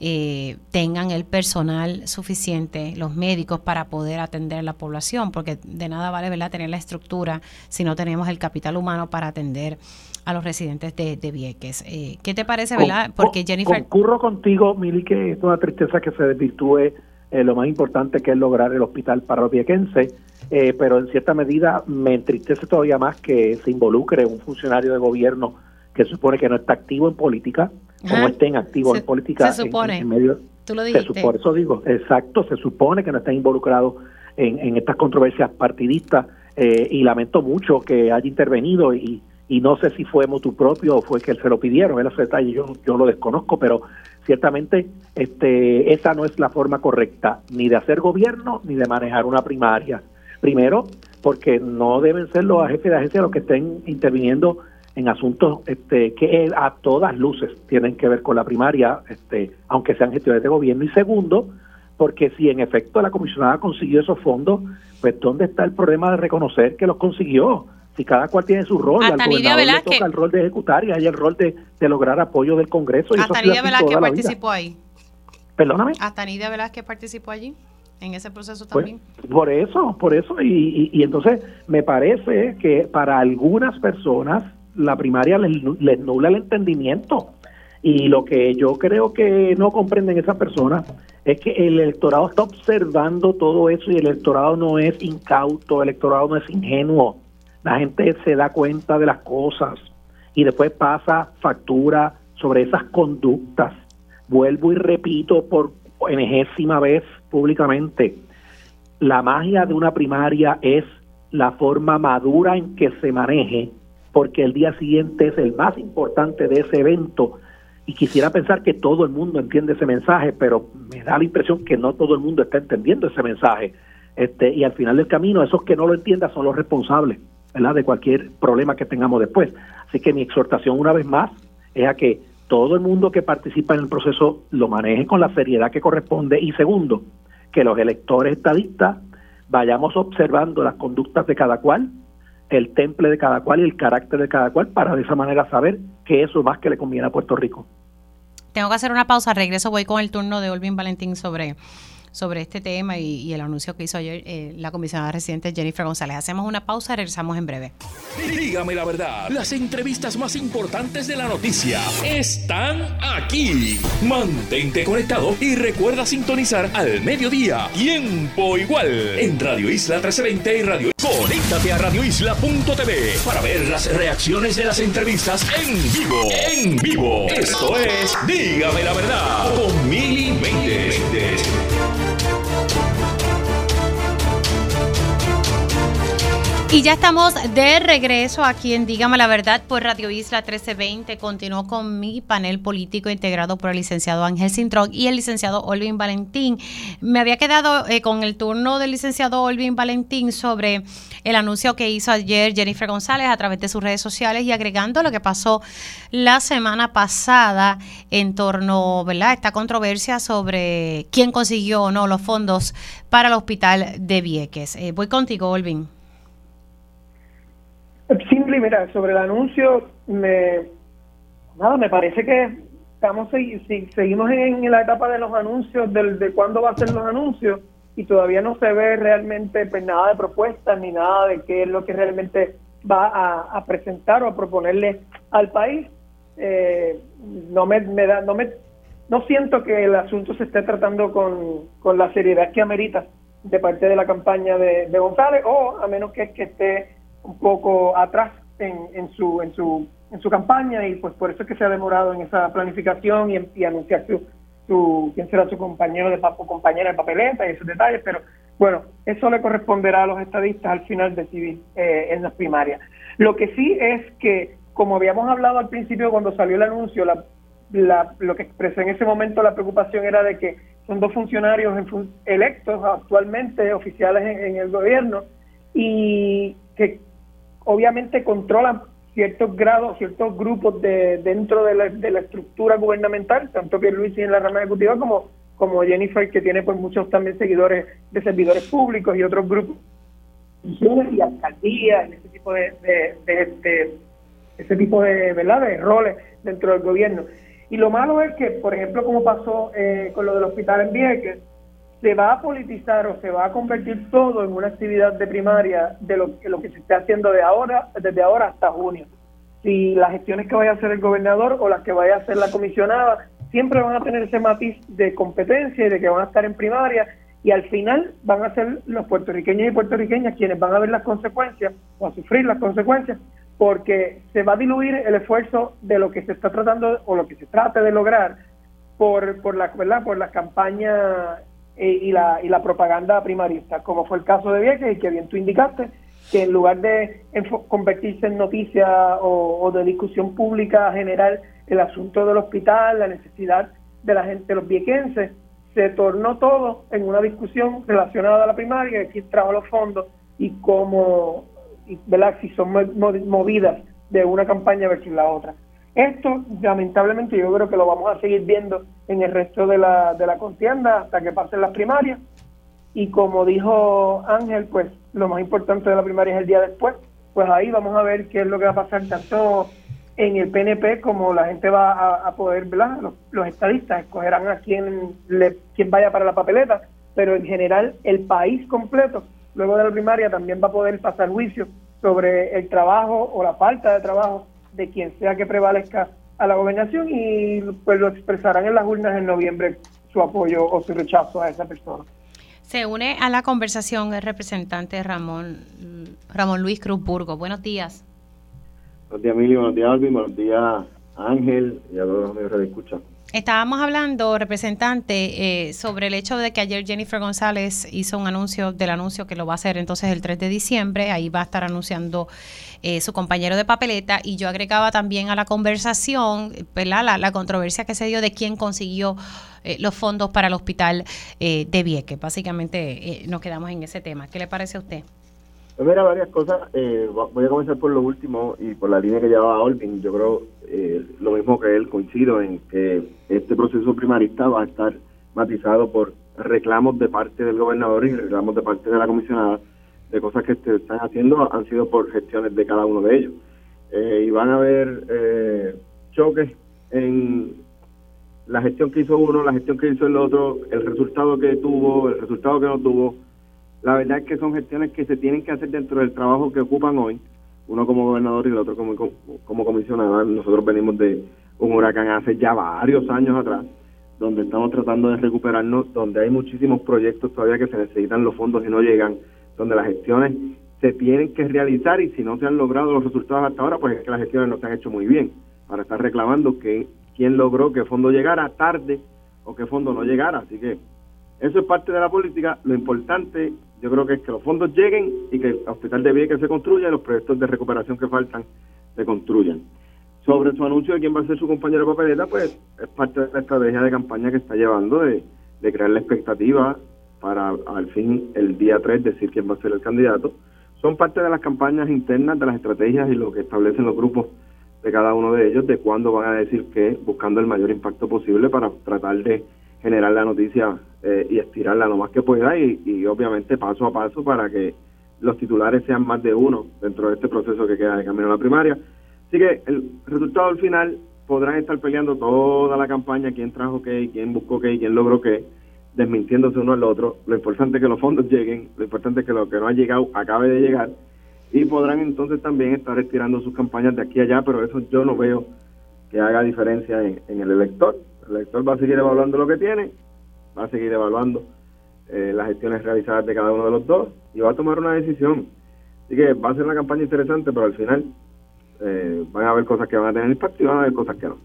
eh, tengan el personal suficiente, los médicos, para poder atender a la población, porque de nada vale ¿verdad? tener la estructura si no tenemos el capital humano para atender a los residentes de, Vieques. Eh, ¿Qué te parece, verdad? Porque Jennifer... Concurro contigo, Mili, que es una tristeza que se desvirtúe eh, lo más importante que es lograr el hospital para los viequenses, eh, pero en cierta medida me entristece todavía más que se involucre un funcionario de gobierno que supone que no está activo en política, como estén activos en política. Se supone. En, medio, Tú lo dijiste. por eso digo, exacto, se supone que no está involucrado en, estas controversias partidistas eh, y lamento mucho que haya intervenido y, y no sé si fue motu propio o fue que se lo pidieron, ese detalle yo, yo lo desconozco, pero ciertamente este, esa no es la forma correcta ni de hacer gobierno ni de manejar una primaria. Primero, porque no deben ser los jefes de agencia los que estén interviniendo en asuntos este, que a todas luces tienen que ver con la primaria, este, aunque sean gestiones de gobierno. Y segundo, porque si en efecto la comisionada consiguió esos fondos, pues ¿dónde está el problema de reconocer que los consiguió? Si cada cual tiene su rol, al gobernador le toca el rol de ejecutar y hay el rol de, lograr apoyo del Congreso. Y Hasta Nidia Velázquez participó ahí. Perdóname. Hasta Nidia Velázquez participó allí en ese proceso pues, también. por eso, por eso. Y, y, entonces me parece que para algunas personas la primaria les, nula el entendimiento. Y lo que yo creo que no comprenden esas personas es que el electorado está observando todo eso y el electorado no es incauto, el electorado no es ingenuo. La gente se da cuenta de las cosas y después pasa factura sobre esas conductas. Vuelvo y repito por enésima vez públicamente. la magia de una primaria es la forma madura en que se maneje, porque el día siguiente es el más importante de ese evento. Y quisiera pensar que todo el mundo entiende ese mensaje, pero me da la impresión que no todo el mundo está entendiendo ese mensaje. Este, y al final del camino, esos que no lo entiendan son los responsables ¿verdad? de cualquier problema que tengamos después. Así que mi exhortación una vez más es a que todo el mundo que participa en el proceso lo maneje con la seriedad que corresponde y segundo, que los electores estadistas vayamos observando las conductas de cada cual, el temple de cada cual y el carácter de cada cual para de esa manera saber que eso más que le conviene a Puerto Rico. Tengo que hacer una pausa, regreso, voy con el turno de Olvin Valentín sobre sobre este tema y, el anuncio que hizo ayer eh, la comisionada residente Jennifer González. Hacemos una pausa, regresamos en breve. Dígame la verdad, las entrevistas más importantes de la noticia están aquí. Mantente conectado y recuerda sintonizar al mediodía, tiempo igual, en Radio Isla 1320 y Radio Conéctate a radioisla.tv para ver las reacciones de las entrevistas en vivo. En vivo. Esto es Dígame la verdad con Mili Y ya estamos de regreso aquí en Dígame la Verdad por Radio Isla 1320. Continúo con mi panel político integrado por el licenciado Ángel Sintrón y el licenciado Olvin Valentín. Me había quedado eh, con el turno del licenciado Olvin Valentín sobre el anuncio que hizo ayer Jennifer González a través de sus redes sociales y agregando lo que pasó la semana pasada en torno a esta controversia sobre quién consiguió o no los fondos para el hospital de Vieques. Eh, voy contigo, Olvin. Simple, mira, sobre el anuncio, me, nada, me parece que estamos si, seguimos en, la etapa de los anuncios, del, de cuándo va a ser los anuncios, y todavía no se ve realmente pues, nada de propuestas ni nada de qué es lo que realmente va a, presentar o a proponerle al país. Eh, no me, da, no me, no siento que el asunto se esté tratando con, con la seriedad que amerita de parte de la campaña de, de González, o a menos que, que esté un poco atrás en, en, su, en, su, en su campaña y pues por eso es que se ha demorado en esa planificación y, y anunciar su, quién será su compañero de papo, compañera de papeleta y esos detalles, pero bueno, eso le corresponderá a los estadistas al final decidir eh, en las primarias. Lo que sí es que, como habíamos hablado al principio cuando salió el anuncio, la, la, lo que expresé en ese momento la preocupación era de que son dos funcionarios electos actualmente, oficiales en el gobierno, y que obviamente controlan ciertos grados, ciertos grupos de dentro de la, estructura gubernamental, tanto Luis en la rama ejecutiva como, como Jennifer, que tiene pues muchos también seguidores de servidores públicos y otros grupos y alcaldías, ese tipo de, de, ese tipo de, ¿verdad? de roles dentro del gobierno. Y lo malo es que, por ejemplo, como pasó eh, con lo del hospital en Vieques, se va a politizar o se va a convertir todo en una actividad de primaria de lo, lo que se esté haciendo de ahora, desde ahora hasta junio. Si las gestiones que vaya a hacer el gobernador o las que vaya a hacer la comisionada siempre van a tener ese matiz de competencia y de que van a estar en primaria y al final van a ser los puertorriqueños y puertorriqueñas quienes van a ver las consecuencias o a sufrir las consecuencias porque se va a diluir el esfuerzo de lo que se está tratando o lo que se trate de lograr por, por la ¿verdad? por la campaña eh, y, la, y la propaganda primarista, como fue el caso de Vieques y que bien tú indicaste, que en lugar de convertirse en noticia o, de discusión pública general el asunto del hospital, la necesidad de la gente, los viequenses, se tornó todo en una discusión relacionada a la primaria, quién trajo los fondos y cómo, ¿verdad? si son movidas de una campaña versus la otra. Esto, lamentablemente, yo creo que lo vamos a seguir viendo en el resto de la, de la contienda hasta que pasen las primarias. Y como dijo Ángel, pues lo más importante de la primaria es el día después. Pues ahí vamos a ver qué es lo que va a pasar tanto en el PNP como la gente va a, poder, ¿verdad? Los, estadistas escogerán a quién, le, quién vaya para la papeleta, pero en general el país completo, luego de la primaria, también va a poder pasar juicio sobre el trabajo o la falta de trabajo de quien sea que prevalezca a la gobernación y pues lo expresarán en las urnas en noviembre su apoyo o su rechazo a esa persona. Se une a la conversación el representante Ramón Ramón Luis Cruz Burgo. Buenos días. Buenos días, Emilio. Buenos días, Alvin. Buenos días, Ángel. Y a todos los que escuchan. Estábamos hablando, representante, eh, sobre el hecho de que ayer Jennifer González hizo un anuncio del anuncio que lo va a hacer entonces el 3 de diciembre. Ahí va a estar anunciando eh, su compañero de papeleta. Y yo agregaba también a la conversación La, la controversia que se dio de quién consiguió eh, los fondos para el hospital de Vieques. Básicamente nos quedamos en ese tema. ¿Qué le parece a usted? Pues varias cosas. Eh, voy a comenzar por lo último y por la línea que llevaba Olvin. Yo creo eh, lo mismo que él, coincido en que este proceso primarista va a estar matizado por reclamos de parte del gobernador y reclamos de parte de la comisionada de cosas que se están haciendo han sido por gestiones de cada uno de ellos. Eh, y van a haber choques en la gestión que hizo uno, la gestión que hizo el otro, el resultado que tuvo, el resultado que no tuvo la verdad es que son gestiones que se tienen que hacer dentro del trabajo que ocupan hoy, uno como gobernador y el otro como, como comisionado. Nosotros venimos de un huracán hace ya varios años atrás, donde estamos tratando de recuperarnos, donde hay muchísimos proyectos todavía que se necesitan los fondos y no llegan, donde las gestiones se tienen que realizar y si no se han logrado los resultados hasta ahora, pues es que las gestiones no se han hecho muy bien, para estar reclamando que quién logró que fondo llegara tarde o que fondo no llegara. Así que eso es parte de la política. Lo importante yo creo que es que los fondos lleguen y que el hospital de que se construya y los proyectos de recuperación que faltan se construyan. Sobre su anuncio de quién va a ser su compañero de papeleta, pues es parte de la estrategia de campaña que está llevando de, crear la expectativa para al fin el día 3 decir quién va a ser el candidato. Son parte de las campañas internas, de las estrategias y lo que establecen los grupos de cada uno de ellos, de cuándo van a decir qué, buscando el mayor impacto posible para tratar de generar la noticia eh, y estirarla lo más que pueda y, obviamente paso a paso para que los titulares sean más de uno dentro de este proceso que queda de camino a la primaria. Así que el resultado al final podrán estar peleando toda la campaña, quién trajo qué, quién buscó qué, quién logró qué, desmintiéndose uno al otro. Lo importante es que los fondos lleguen, lo importante es que lo que no ha llegado acabe de llegar y podrán entonces también estar estirando sus campañas de aquí a allá, pero eso yo no veo que haga diferencia en el elector. El elector va a seguir evaluando lo que tiene, va a seguir evaluando eh, las gestiones realizadas de cada uno de los dos y va a tomar una decisión. Así que va a ser una campaña interesante, pero al final eh, van a haber cosas que van a tener impacto y van a haber cosas que no.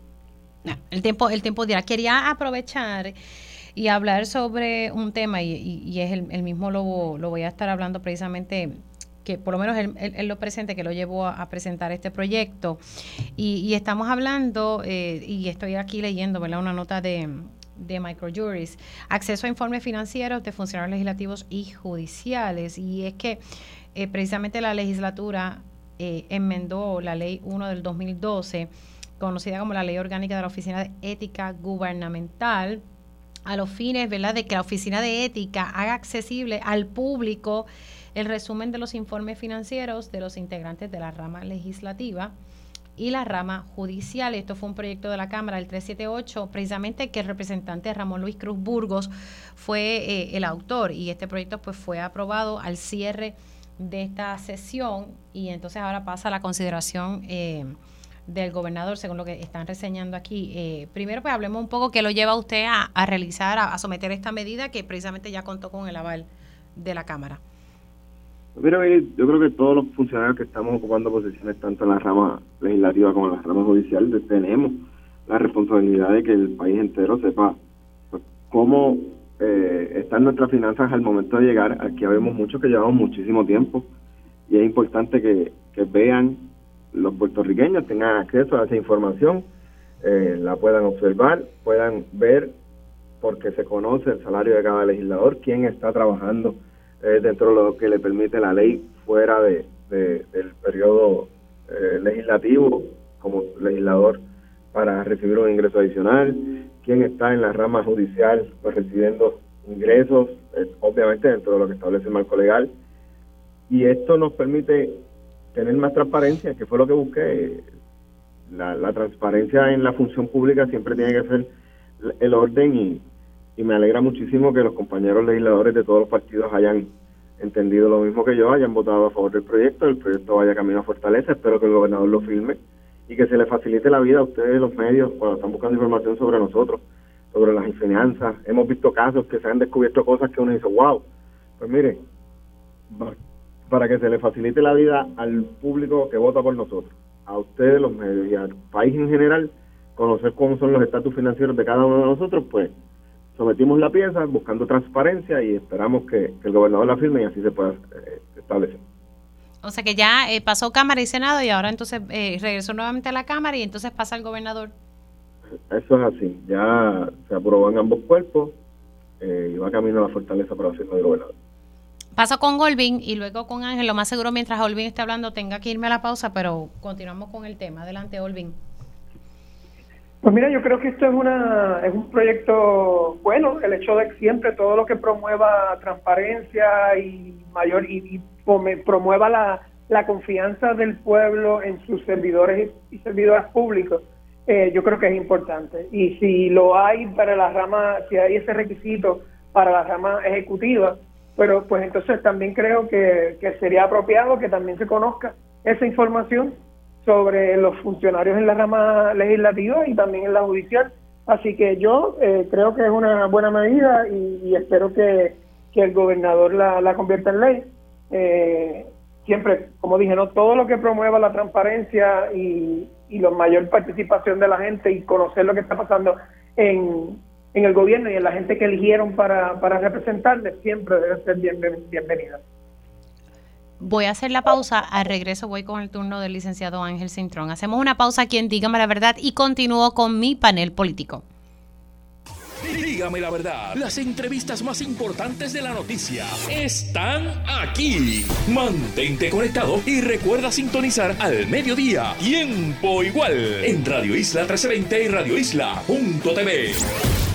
El tiempo, el tiempo dirá. Quería aprovechar y hablar sobre un tema, y, es el, mismo lo, lo voy a estar hablando precisamente que por lo menos él, lo presente, que lo llevó a, presentar este proyecto. Y, estamos hablando, eh, y estoy aquí leyendo ¿verdad? una nota de, de Microjuris, acceso a informes financieros de funcionarios legislativos y judiciales. Y es que eh, precisamente la legislatura eh, enmendó la ley 1 del 2012, conocida como la Ley Orgánica de la Oficina de Ética Gubernamental, a los fines ¿verdad? de que la Oficina de Ética haga accesible al público el resumen de los informes financieros de los integrantes de la rama legislativa y la rama judicial. Esto fue un proyecto de la Cámara, el 378, precisamente que el representante Ramón Luis Cruz Burgos fue eh, el autor y este proyecto pues fue aprobado al cierre de esta sesión y entonces ahora pasa a la consideración eh, del gobernador, según lo que están reseñando aquí. Eh, primero pues hablemos un poco qué lo lleva usted a, realizar, a someter esta medida que precisamente ya contó con el aval de la Cámara. Mira, yo creo que todos los funcionarios que estamos ocupando posiciones tanto en la rama legislativa como en la rama judicial tenemos la responsabilidad de que el país entero sepa pues, cómo eh, están nuestras finanzas al momento de llegar. Aquí vemos muchos que llevamos muchísimo tiempo y es importante que, vean los puertorriqueños, tengan acceso a esa información, eh, la puedan observar, puedan ver porque se conoce el salario de cada legislador, quién está trabajando dentro de lo que le permite la ley fuera de, del periodo eh, legislativo como legislador para recibir un ingreso adicional, quien está en la rama judicial pues, recibiendo ingresos, eh, obviamente dentro de lo que establece el marco legal. Y esto nos permite tener más transparencia, que fue lo que busqué. La, la transparencia en la función pública siempre tiene que ser el orden y, y me alegra muchísimo que los compañeros legisladores de todos los partidos hayan entendido lo mismo que yo, hayan votado a favor del proyecto, el proyecto vaya camino a fortaleza, espero que el gobernador lo firme y que se le facilite la vida a ustedes, los medios, cuando están buscando información sobre nosotros, sobre las finanzas. Hemos visto casos que se han descubierto cosas que uno dice, wow, pues mire, para que se le facilite la vida al público que vota por nosotros, a ustedes los medios y al país en general, conocer cómo son los estatus financieros de cada uno de nosotros, pues sometimos la pieza buscando transparencia y esperamos que, el gobernador la firme y así se pueda eh, establecer. O sea que ya eh, pasó Cámara y Senado y ahora entonces eh, regresó nuevamente a la Cámara y entonces pasa el gobernador. Eso es así, ya se aprobó en ambos cuerpos y va camino a la fortaleza para la firma del gobernador. Paso con Olvin y luego con Ángel. Lo más seguro mientras Olvin esté hablando tenga que irme a la pausa, pero continuamos con el tema. Adelante, Olvin. Pues mira, yo creo que esto es una es un proyecto bueno, el hecho de que siempre todo lo que promueva transparencia y mayor y, promueva la, la, confianza del pueblo en sus servidores y, servidoras públicos, eh, yo creo que es importante. Y si lo hay para la rama, si hay ese requisito para la rama ejecutiva, pero pues entonces también creo que, sería apropiado que también se conozca esa información sobre los funcionarios en la rama legislativa y también en la judicial. Así que yo eh, creo que es una buena medida y, espero que, el gobernador la, convierta en ley. Eh, siempre, como dije, no todo lo que promueva la transparencia y, y la mayor participación de la gente y conocer lo que está pasando en, en el gobierno y en la gente que eligieron para, para representarles siempre debe ser bienvenida. Voy a hacer la pausa. Al regreso voy con el turno del licenciado Ángel Cintrón. Hacemos una pausa aquí en Dígame la Verdad y continúo con mi panel político. Dígame la verdad, las entrevistas más importantes de la noticia están aquí. Mantente conectado y recuerda sintonizar al mediodía, tiempo igual, en Radio Isla 1320 y Radio Isla.tv.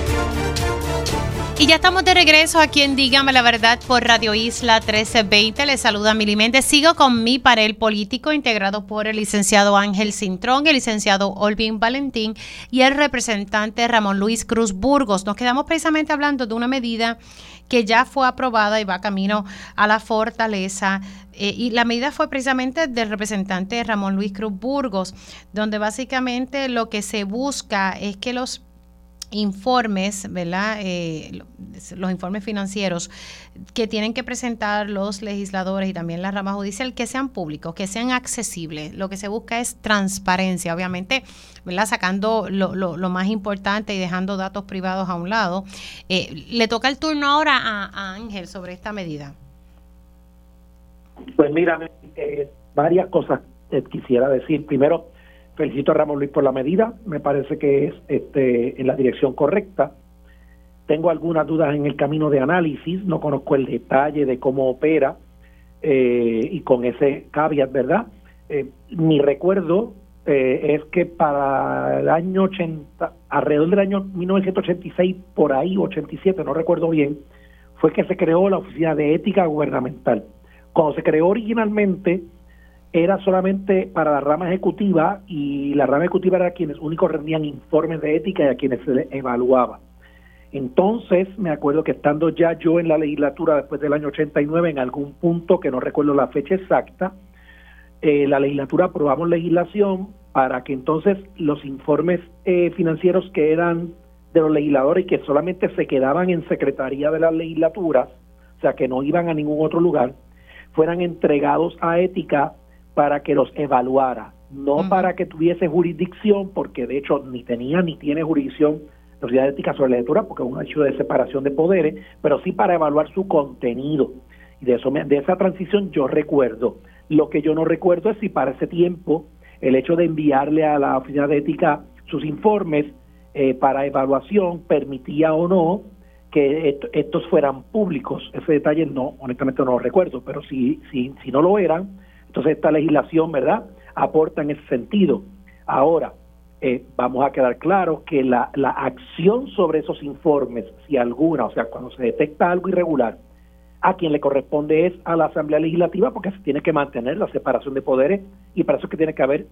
Y ya estamos de regreso aquí en Dígame la Verdad por Radio Isla 1320. Les saluda Mili Méndez. Sigo con mi panel político integrado por el licenciado Ángel Cintrón, el licenciado Olvin Valentín y el representante Ramón Luis Cruz Burgos. Nos quedamos precisamente hablando de una medida que ya fue aprobada y va camino a la fortaleza. Eh, y la medida fue precisamente del representante Ramón Luis Cruz Burgos, donde básicamente lo que se busca es que los informes, ¿verdad? Eh, los informes financieros que tienen que presentar los legisladores y también la rama judicial, que sean públicos, que sean accesibles. Lo que se busca es transparencia, obviamente, ¿verdad? Sacando lo, lo, más importante y dejando datos privados a un lado. Eh, le toca el turno ahora a, Ángel sobre esta medida. Pues mira, eh, varias cosas quisiera decir. Primero, Felicito a Ramón Luis por la medida, me parece que es este, en la dirección correcta. Tengo algunas dudas en el camino de análisis, no conozco el detalle de cómo opera eh, y con ese caveat, ¿verdad? Eh, mi recuerdo eh, es que para el año 80, alrededor del año 1986, por ahí, 87, no recuerdo bien, fue que se creó la Oficina de Ética Gubernamental. Cuando se creó originalmente, era solamente para la rama ejecutiva y la rama ejecutiva era quienes únicos rendían informes de ética y a quienes se les evaluaba. Entonces, me acuerdo que estando ya yo en la legislatura después del año 89, en algún punto, que no recuerdo la fecha exacta, eh, la legislatura aprobamos legislación para que entonces los informes eh, financieros que eran de los legisladores y que solamente se quedaban en secretaría de las legislaturas, o sea, que no iban a ningún otro lugar, fueran entregados a ética para que los evaluara, no para que tuviese jurisdicción, porque de hecho ni tenía ni tiene jurisdicción la sociedad ética sobre la lectura, porque es un hecho de separación de poderes, pero sí para evaluar su contenido. Y de, eso, de esa transición yo recuerdo. Lo que yo no recuerdo es si para ese tiempo el hecho de enviarle a la oficina de ética sus informes eh, para evaluación permitía o no que estos fueran públicos. Ese detalle no, honestamente no lo recuerdo, pero si, si, si no lo eran, entonces esta legislación, ¿verdad?, aporta en ese sentido. Ahora, eh, vamos a quedar claro que la, la acción sobre esos informes, si alguna, o sea, cuando se detecta algo irregular, a quien le corresponde es a la Asamblea Legislativa porque se tiene que mantener la separación de poderes y para eso es que tiene que haber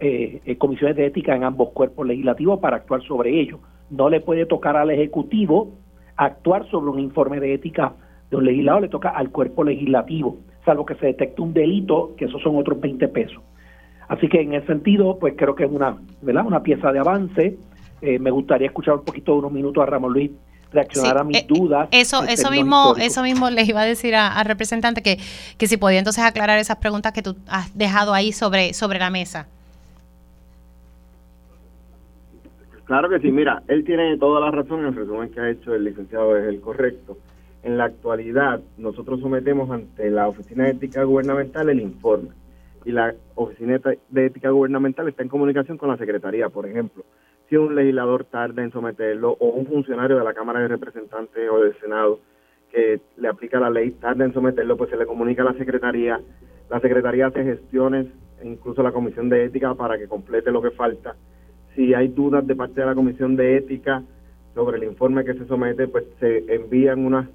eh, eh, comisiones de ética en ambos cuerpos legislativos para actuar sobre ello. No le puede tocar al Ejecutivo actuar sobre un informe de ética de un legislador, le toca al cuerpo legislativo salvo que se detecte un delito, que esos son otros 20 pesos. Así que en ese sentido, pues creo que es una, ¿verdad? una pieza de avance. Eh, me gustaría escuchar un poquito de unos minutos a Ramón Luis reaccionar a mis eh, dudas. Eso, eso mismo, eso mismo les iba a decir al representante que, que si podía entonces aclarar esas preguntas que tú has dejado ahí sobre, sobre la mesa. Claro que sí, mira, él tiene toda la razón, el resumen que ha hecho el licenciado es el correcto. En la actualidad, nosotros sometemos ante la Oficina de Ética Gubernamental el informe y la Oficina de Ética Gubernamental está en comunicación con la Secretaría, por ejemplo. Si un legislador tarda en someterlo o un funcionario de la Cámara de Representantes o del Senado que le aplica la ley tarda en someterlo, pues se le comunica a la Secretaría. La Secretaría hace gestiones, incluso la Comisión de Ética, para que complete lo que falta si hay dudas de parte de la Comisión de Ética sobre el informe que se somete, pues se envían unas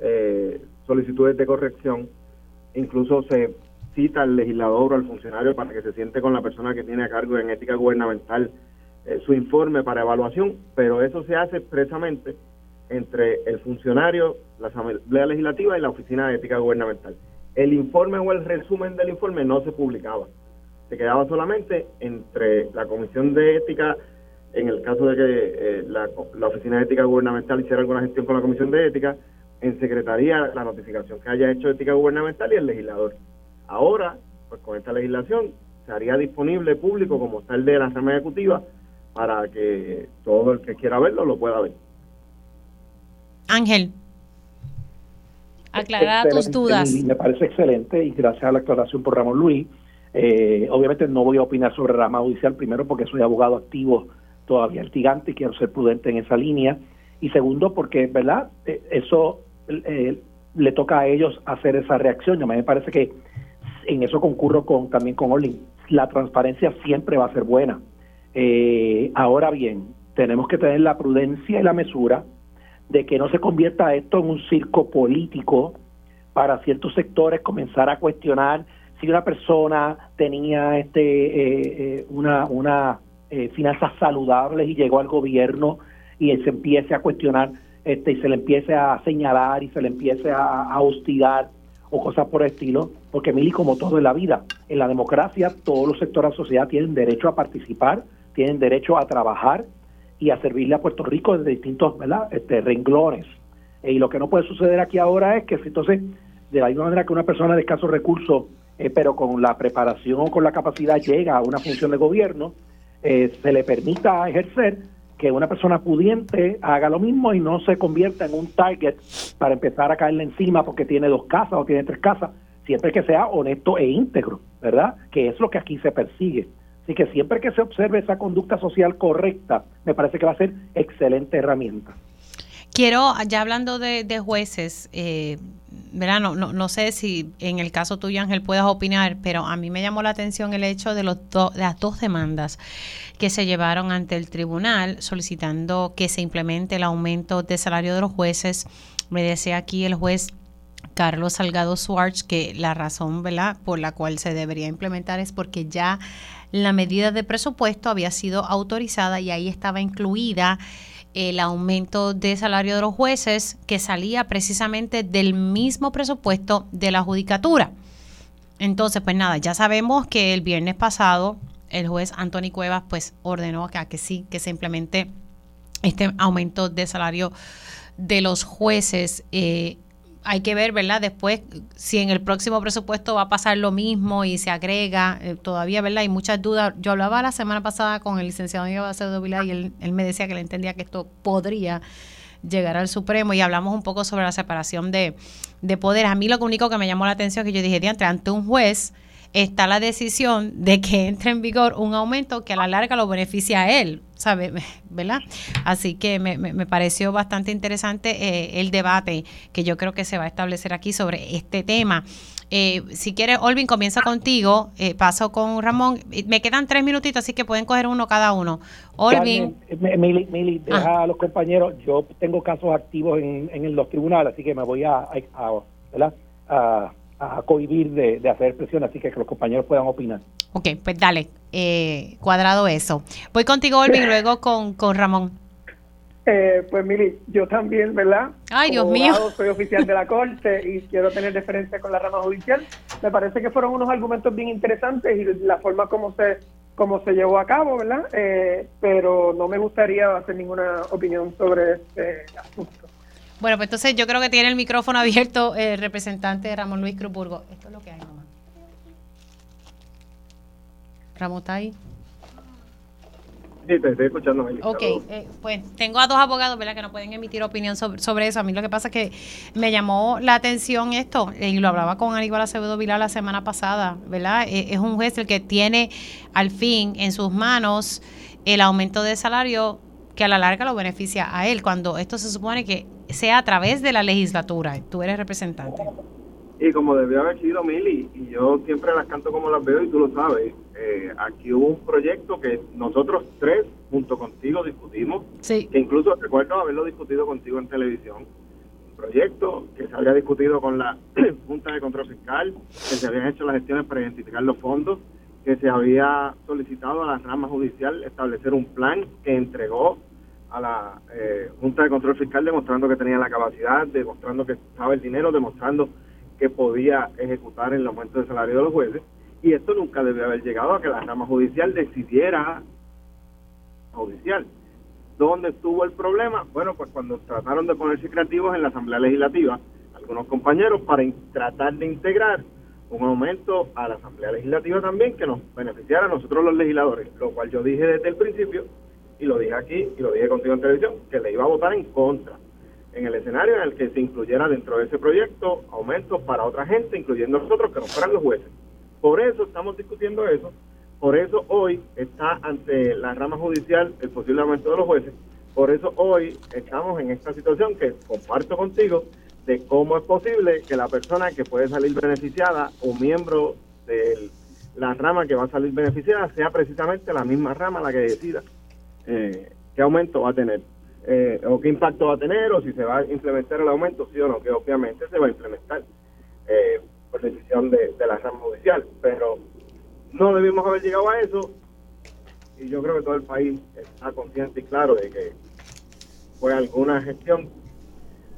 eh, solicitudes de corrección. Incluso se cita al legislador o al funcionario para que se siente con la persona que tiene a cargo en ética gubernamental eh, su informe para evaluación, pero eso se hace expresamente entre el funcionario, la Asamblea Legislativa y la Oficina de Ética Gubernamental. El informe o el resumen del informe no se publicaba se quedaba solamente entre la Comisión de Ética, en el caso de que eh, la, Oficina de Ética Gubernamental hiciera alguna gestión con la Comisión de Ética, en Secretaría la notificación que haya hecho Ética Gubernamental y el legislador. Ahora, pues con esta legislación, se haría disponible público como tal de la Asamblea Ejecutiva para que todo el que quiera verlo lo pueda ver. Ángel, aclarar tus dudas. Me parece excelente y gracias a la aclaración por Ramón Luis. Eh, obviamente no voy a opinar sobre rama judicial, primero porque soy abogado activo todavía litigante y quiero ser prudente en esa línea. Y segundo porque, ¿verdad? Eh, eso eh, le toca a ellos hacer esa reacción. A mí me parece que en eso concurro con también con Orlin. La transparencia siempre va a ser buena. ahora bien, tenemos que tener la prudencia y la mesura de que no se convierta esto en un circo político para ciertos sectores comenzar a cuestionar si una persona tenía este eh, eh, una, una eh, finanzas saludables y llegó al gobierno y se empiece a cuestionar este y se le empiece a señalar y se le empiece a, hostigar o cosas por el estilo, porque Mili, como todo en la vida, en la democracia todos los sectores de la sociedad tienen derecho a participar, tienen derecho a trabajar y a servirle a Puerto Rico desde distintos ¿verdad? Este, renglones. y lo que no puede suceder aquí ahora es que entonces, de la misma manera que una persona de escasos recursos eh, pero con la preparación o con la capacidad llega a una función de gobierno, eh, se le permita ejercer que una persona pudiente haga lo mismo y no se convierta en un target para empezar a caerle encima porque tiene dos casas o tiene tres casas, siempre que sea honesto e íntegro, ¿verdad? Que es lo que aquí se persigue. Así que siempre que se observe esa conducta social correcta, me parece que va a ser excelente herramienta. Quiero, ya hablando de, jueces, eh, ¿verdad? No, no, sé si en el caso tuyo, Ángel, puedas opinar, pero a mí me llamó la atención el hecho de, los las dos demandas que se llevaron ante el tribunal solicitando que se implemente el aumento de salario de los jueces. Me decía aquí el juez Carlos Salgado Swartz que la razón ¿verdad? por la cual se debería implementar es porque ya la medida de presupuesto había sido autorizada y ahí estaba incluida el aumento de salario de los jueces que salía precisamente del mismo presupuesto de la judicatura. Entonces, pues nada, ya sabemos que el viernes pasado el juez Anthony Cuevas pues ordenó que, que sí, que se implemente este aumento de salario de los jueces. Eh, hay que ver, ¿verdad? Después, si en el próximo presupuesto va a pasar lo mismo y se agrega, eh, todavía, ¿verdad? Hay muchas dudas. Yo hablaba la semana pasada con el licenciado Miguel Bacedo y él, él me decía que le entendía que esto podría llegar al Supremo y hablamos un poco sobre la separación de, de poderes. A mí lo único que me llamó la atención es que yo dije, ante un juez está la decisión de que entre en vigor un aumento que a la larga lo beneficia a él, ¿sabe? ¿Verdad? Así que me, me, pareció bastante interesante eh, el debate que yo creo que se va a establecer aquí sobre este tema. Eh, si quieres, Olvin, comienza contigo, eh, paso con Ramón. Me quedan tres minutitos, así que pueden coger uno cada uno. Olvin. Mili, deja ah. a los compañeros. Yo tengo casos activos en, en los tribunales, así que me voy a, a, ¿verdad? a a cohibir de, hacer presión, así que que los compañeros puedan opinar. Ok, pues dale, eh, cuadrado eso. Voy contigo, Olvin, luego con, con Ramón. Eh, pues Mili, yo también, ¿verdad? Ay, Dios mío. Soy oficial de la Corte y quiero tener deferencia con la rama judicial. Me parece que fueron unos argumentos bien interesantes y la forma como se como se llevó a cabo, ¿verdad? Eh, pero no me gustaría hacer ninguna opinión sobre este asunto. Bueno, pues entonces yo creo que tiene el micrófono abierto el representante Ramón Luis Cruzburgo. Esto es lo que hay, mamá. Ramón está ahí. Sí, te estoy escuchando. Ok, eh, pues tengo a dos abogados, ¿verdad? Que no pueden emitir opinión sobre, sobre, eso. A mí lo que pasa es que me llamó la atención esto, y lo hablaba con Aníbal Acevedo Vilar la semana pasada, ¿verdad? Eh, es un juez el que tiene al fin en sus manos el aumento de salario que a la larga lo beneficia a él, cuando esto se supone que sea a través de la legislatura. Tú eres representante. Y como debió haber sido Mili, y yo siempre las canto como las veo y tú lo sabes, eh, aquí hubo un proyecto que nosotros tres, junto contigo, discutimos, sí. que incluso recuerdo haberlo discutido contigo en televisión. Un proyecto que se había discutido con la Junta de Control Fiscal, que se habían hecho las gestiones para identificar los fondos, que se había solicitado a la rama judicial establecer un plan que entregó a la eh, Junta de Control Fiscal demostrando que tenía la capacidad, demostrando que estaba el dinero, demostrando que podía ejecutar el aumento del salario de los jueces. Y esto nunca debió haber llegado a que la rama judicial decidiera judicial. ¿Dónde estuvo el problema? Bueno, pues cuando trataron de ponerse creativos en la Asamblea Legislativa, algunos compañeros para tratar de integrar un aumento a la Asamblea Legislativa también que nos beneficiara a nosotros los legisladores, lo cual yo dije desde el principio y lo dije aquí y lo dije contigo en televisión, que le iba a votar en contra. En el escenario en el que se incluyera dentro de ese proyecto aumentos para otra gente, incluyendo nosotros, que no fueran los jueces. Por eso estamos discutiendo eso, por eso hoy está ante la rama judicial el posible aumento de los jueces, por eso hoy estamos en esta situación que comparto contigo de cómo es posible que la persona que puede salir beneficiada o miembro de la rama que va a salir beneficiada sea precisamente la misma rama la que decida eh, qué aumento va a tener eh, o qué impacto va a tener o si se va a implementar el aumento, sí o no, que obviamente se va a implementar eh, por decisión de, de la rama judicial, pero no debimos haber llegado a eso y yo creo que todo el país está consciente y claro de que fue alguna gestión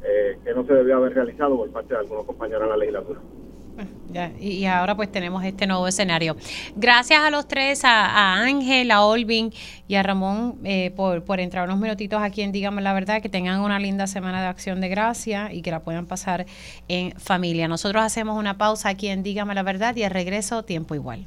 eh, que no se debió haber realizado por parte de algunos compañeros en la legislatura. Ya, y ahora pues tenemos este nuevo escenario. Gracias a los tres, a, Ángel, a Olvin y a Ramón eh, por, por entrar unos minutitos aquí en Dígame la Verdad, que tengan una linda semana de acción de gracia y que la puedan pasar en familia. Nosotros hacemos una pausa aquí en Dígame la Verdad y al regreso tiempo igual.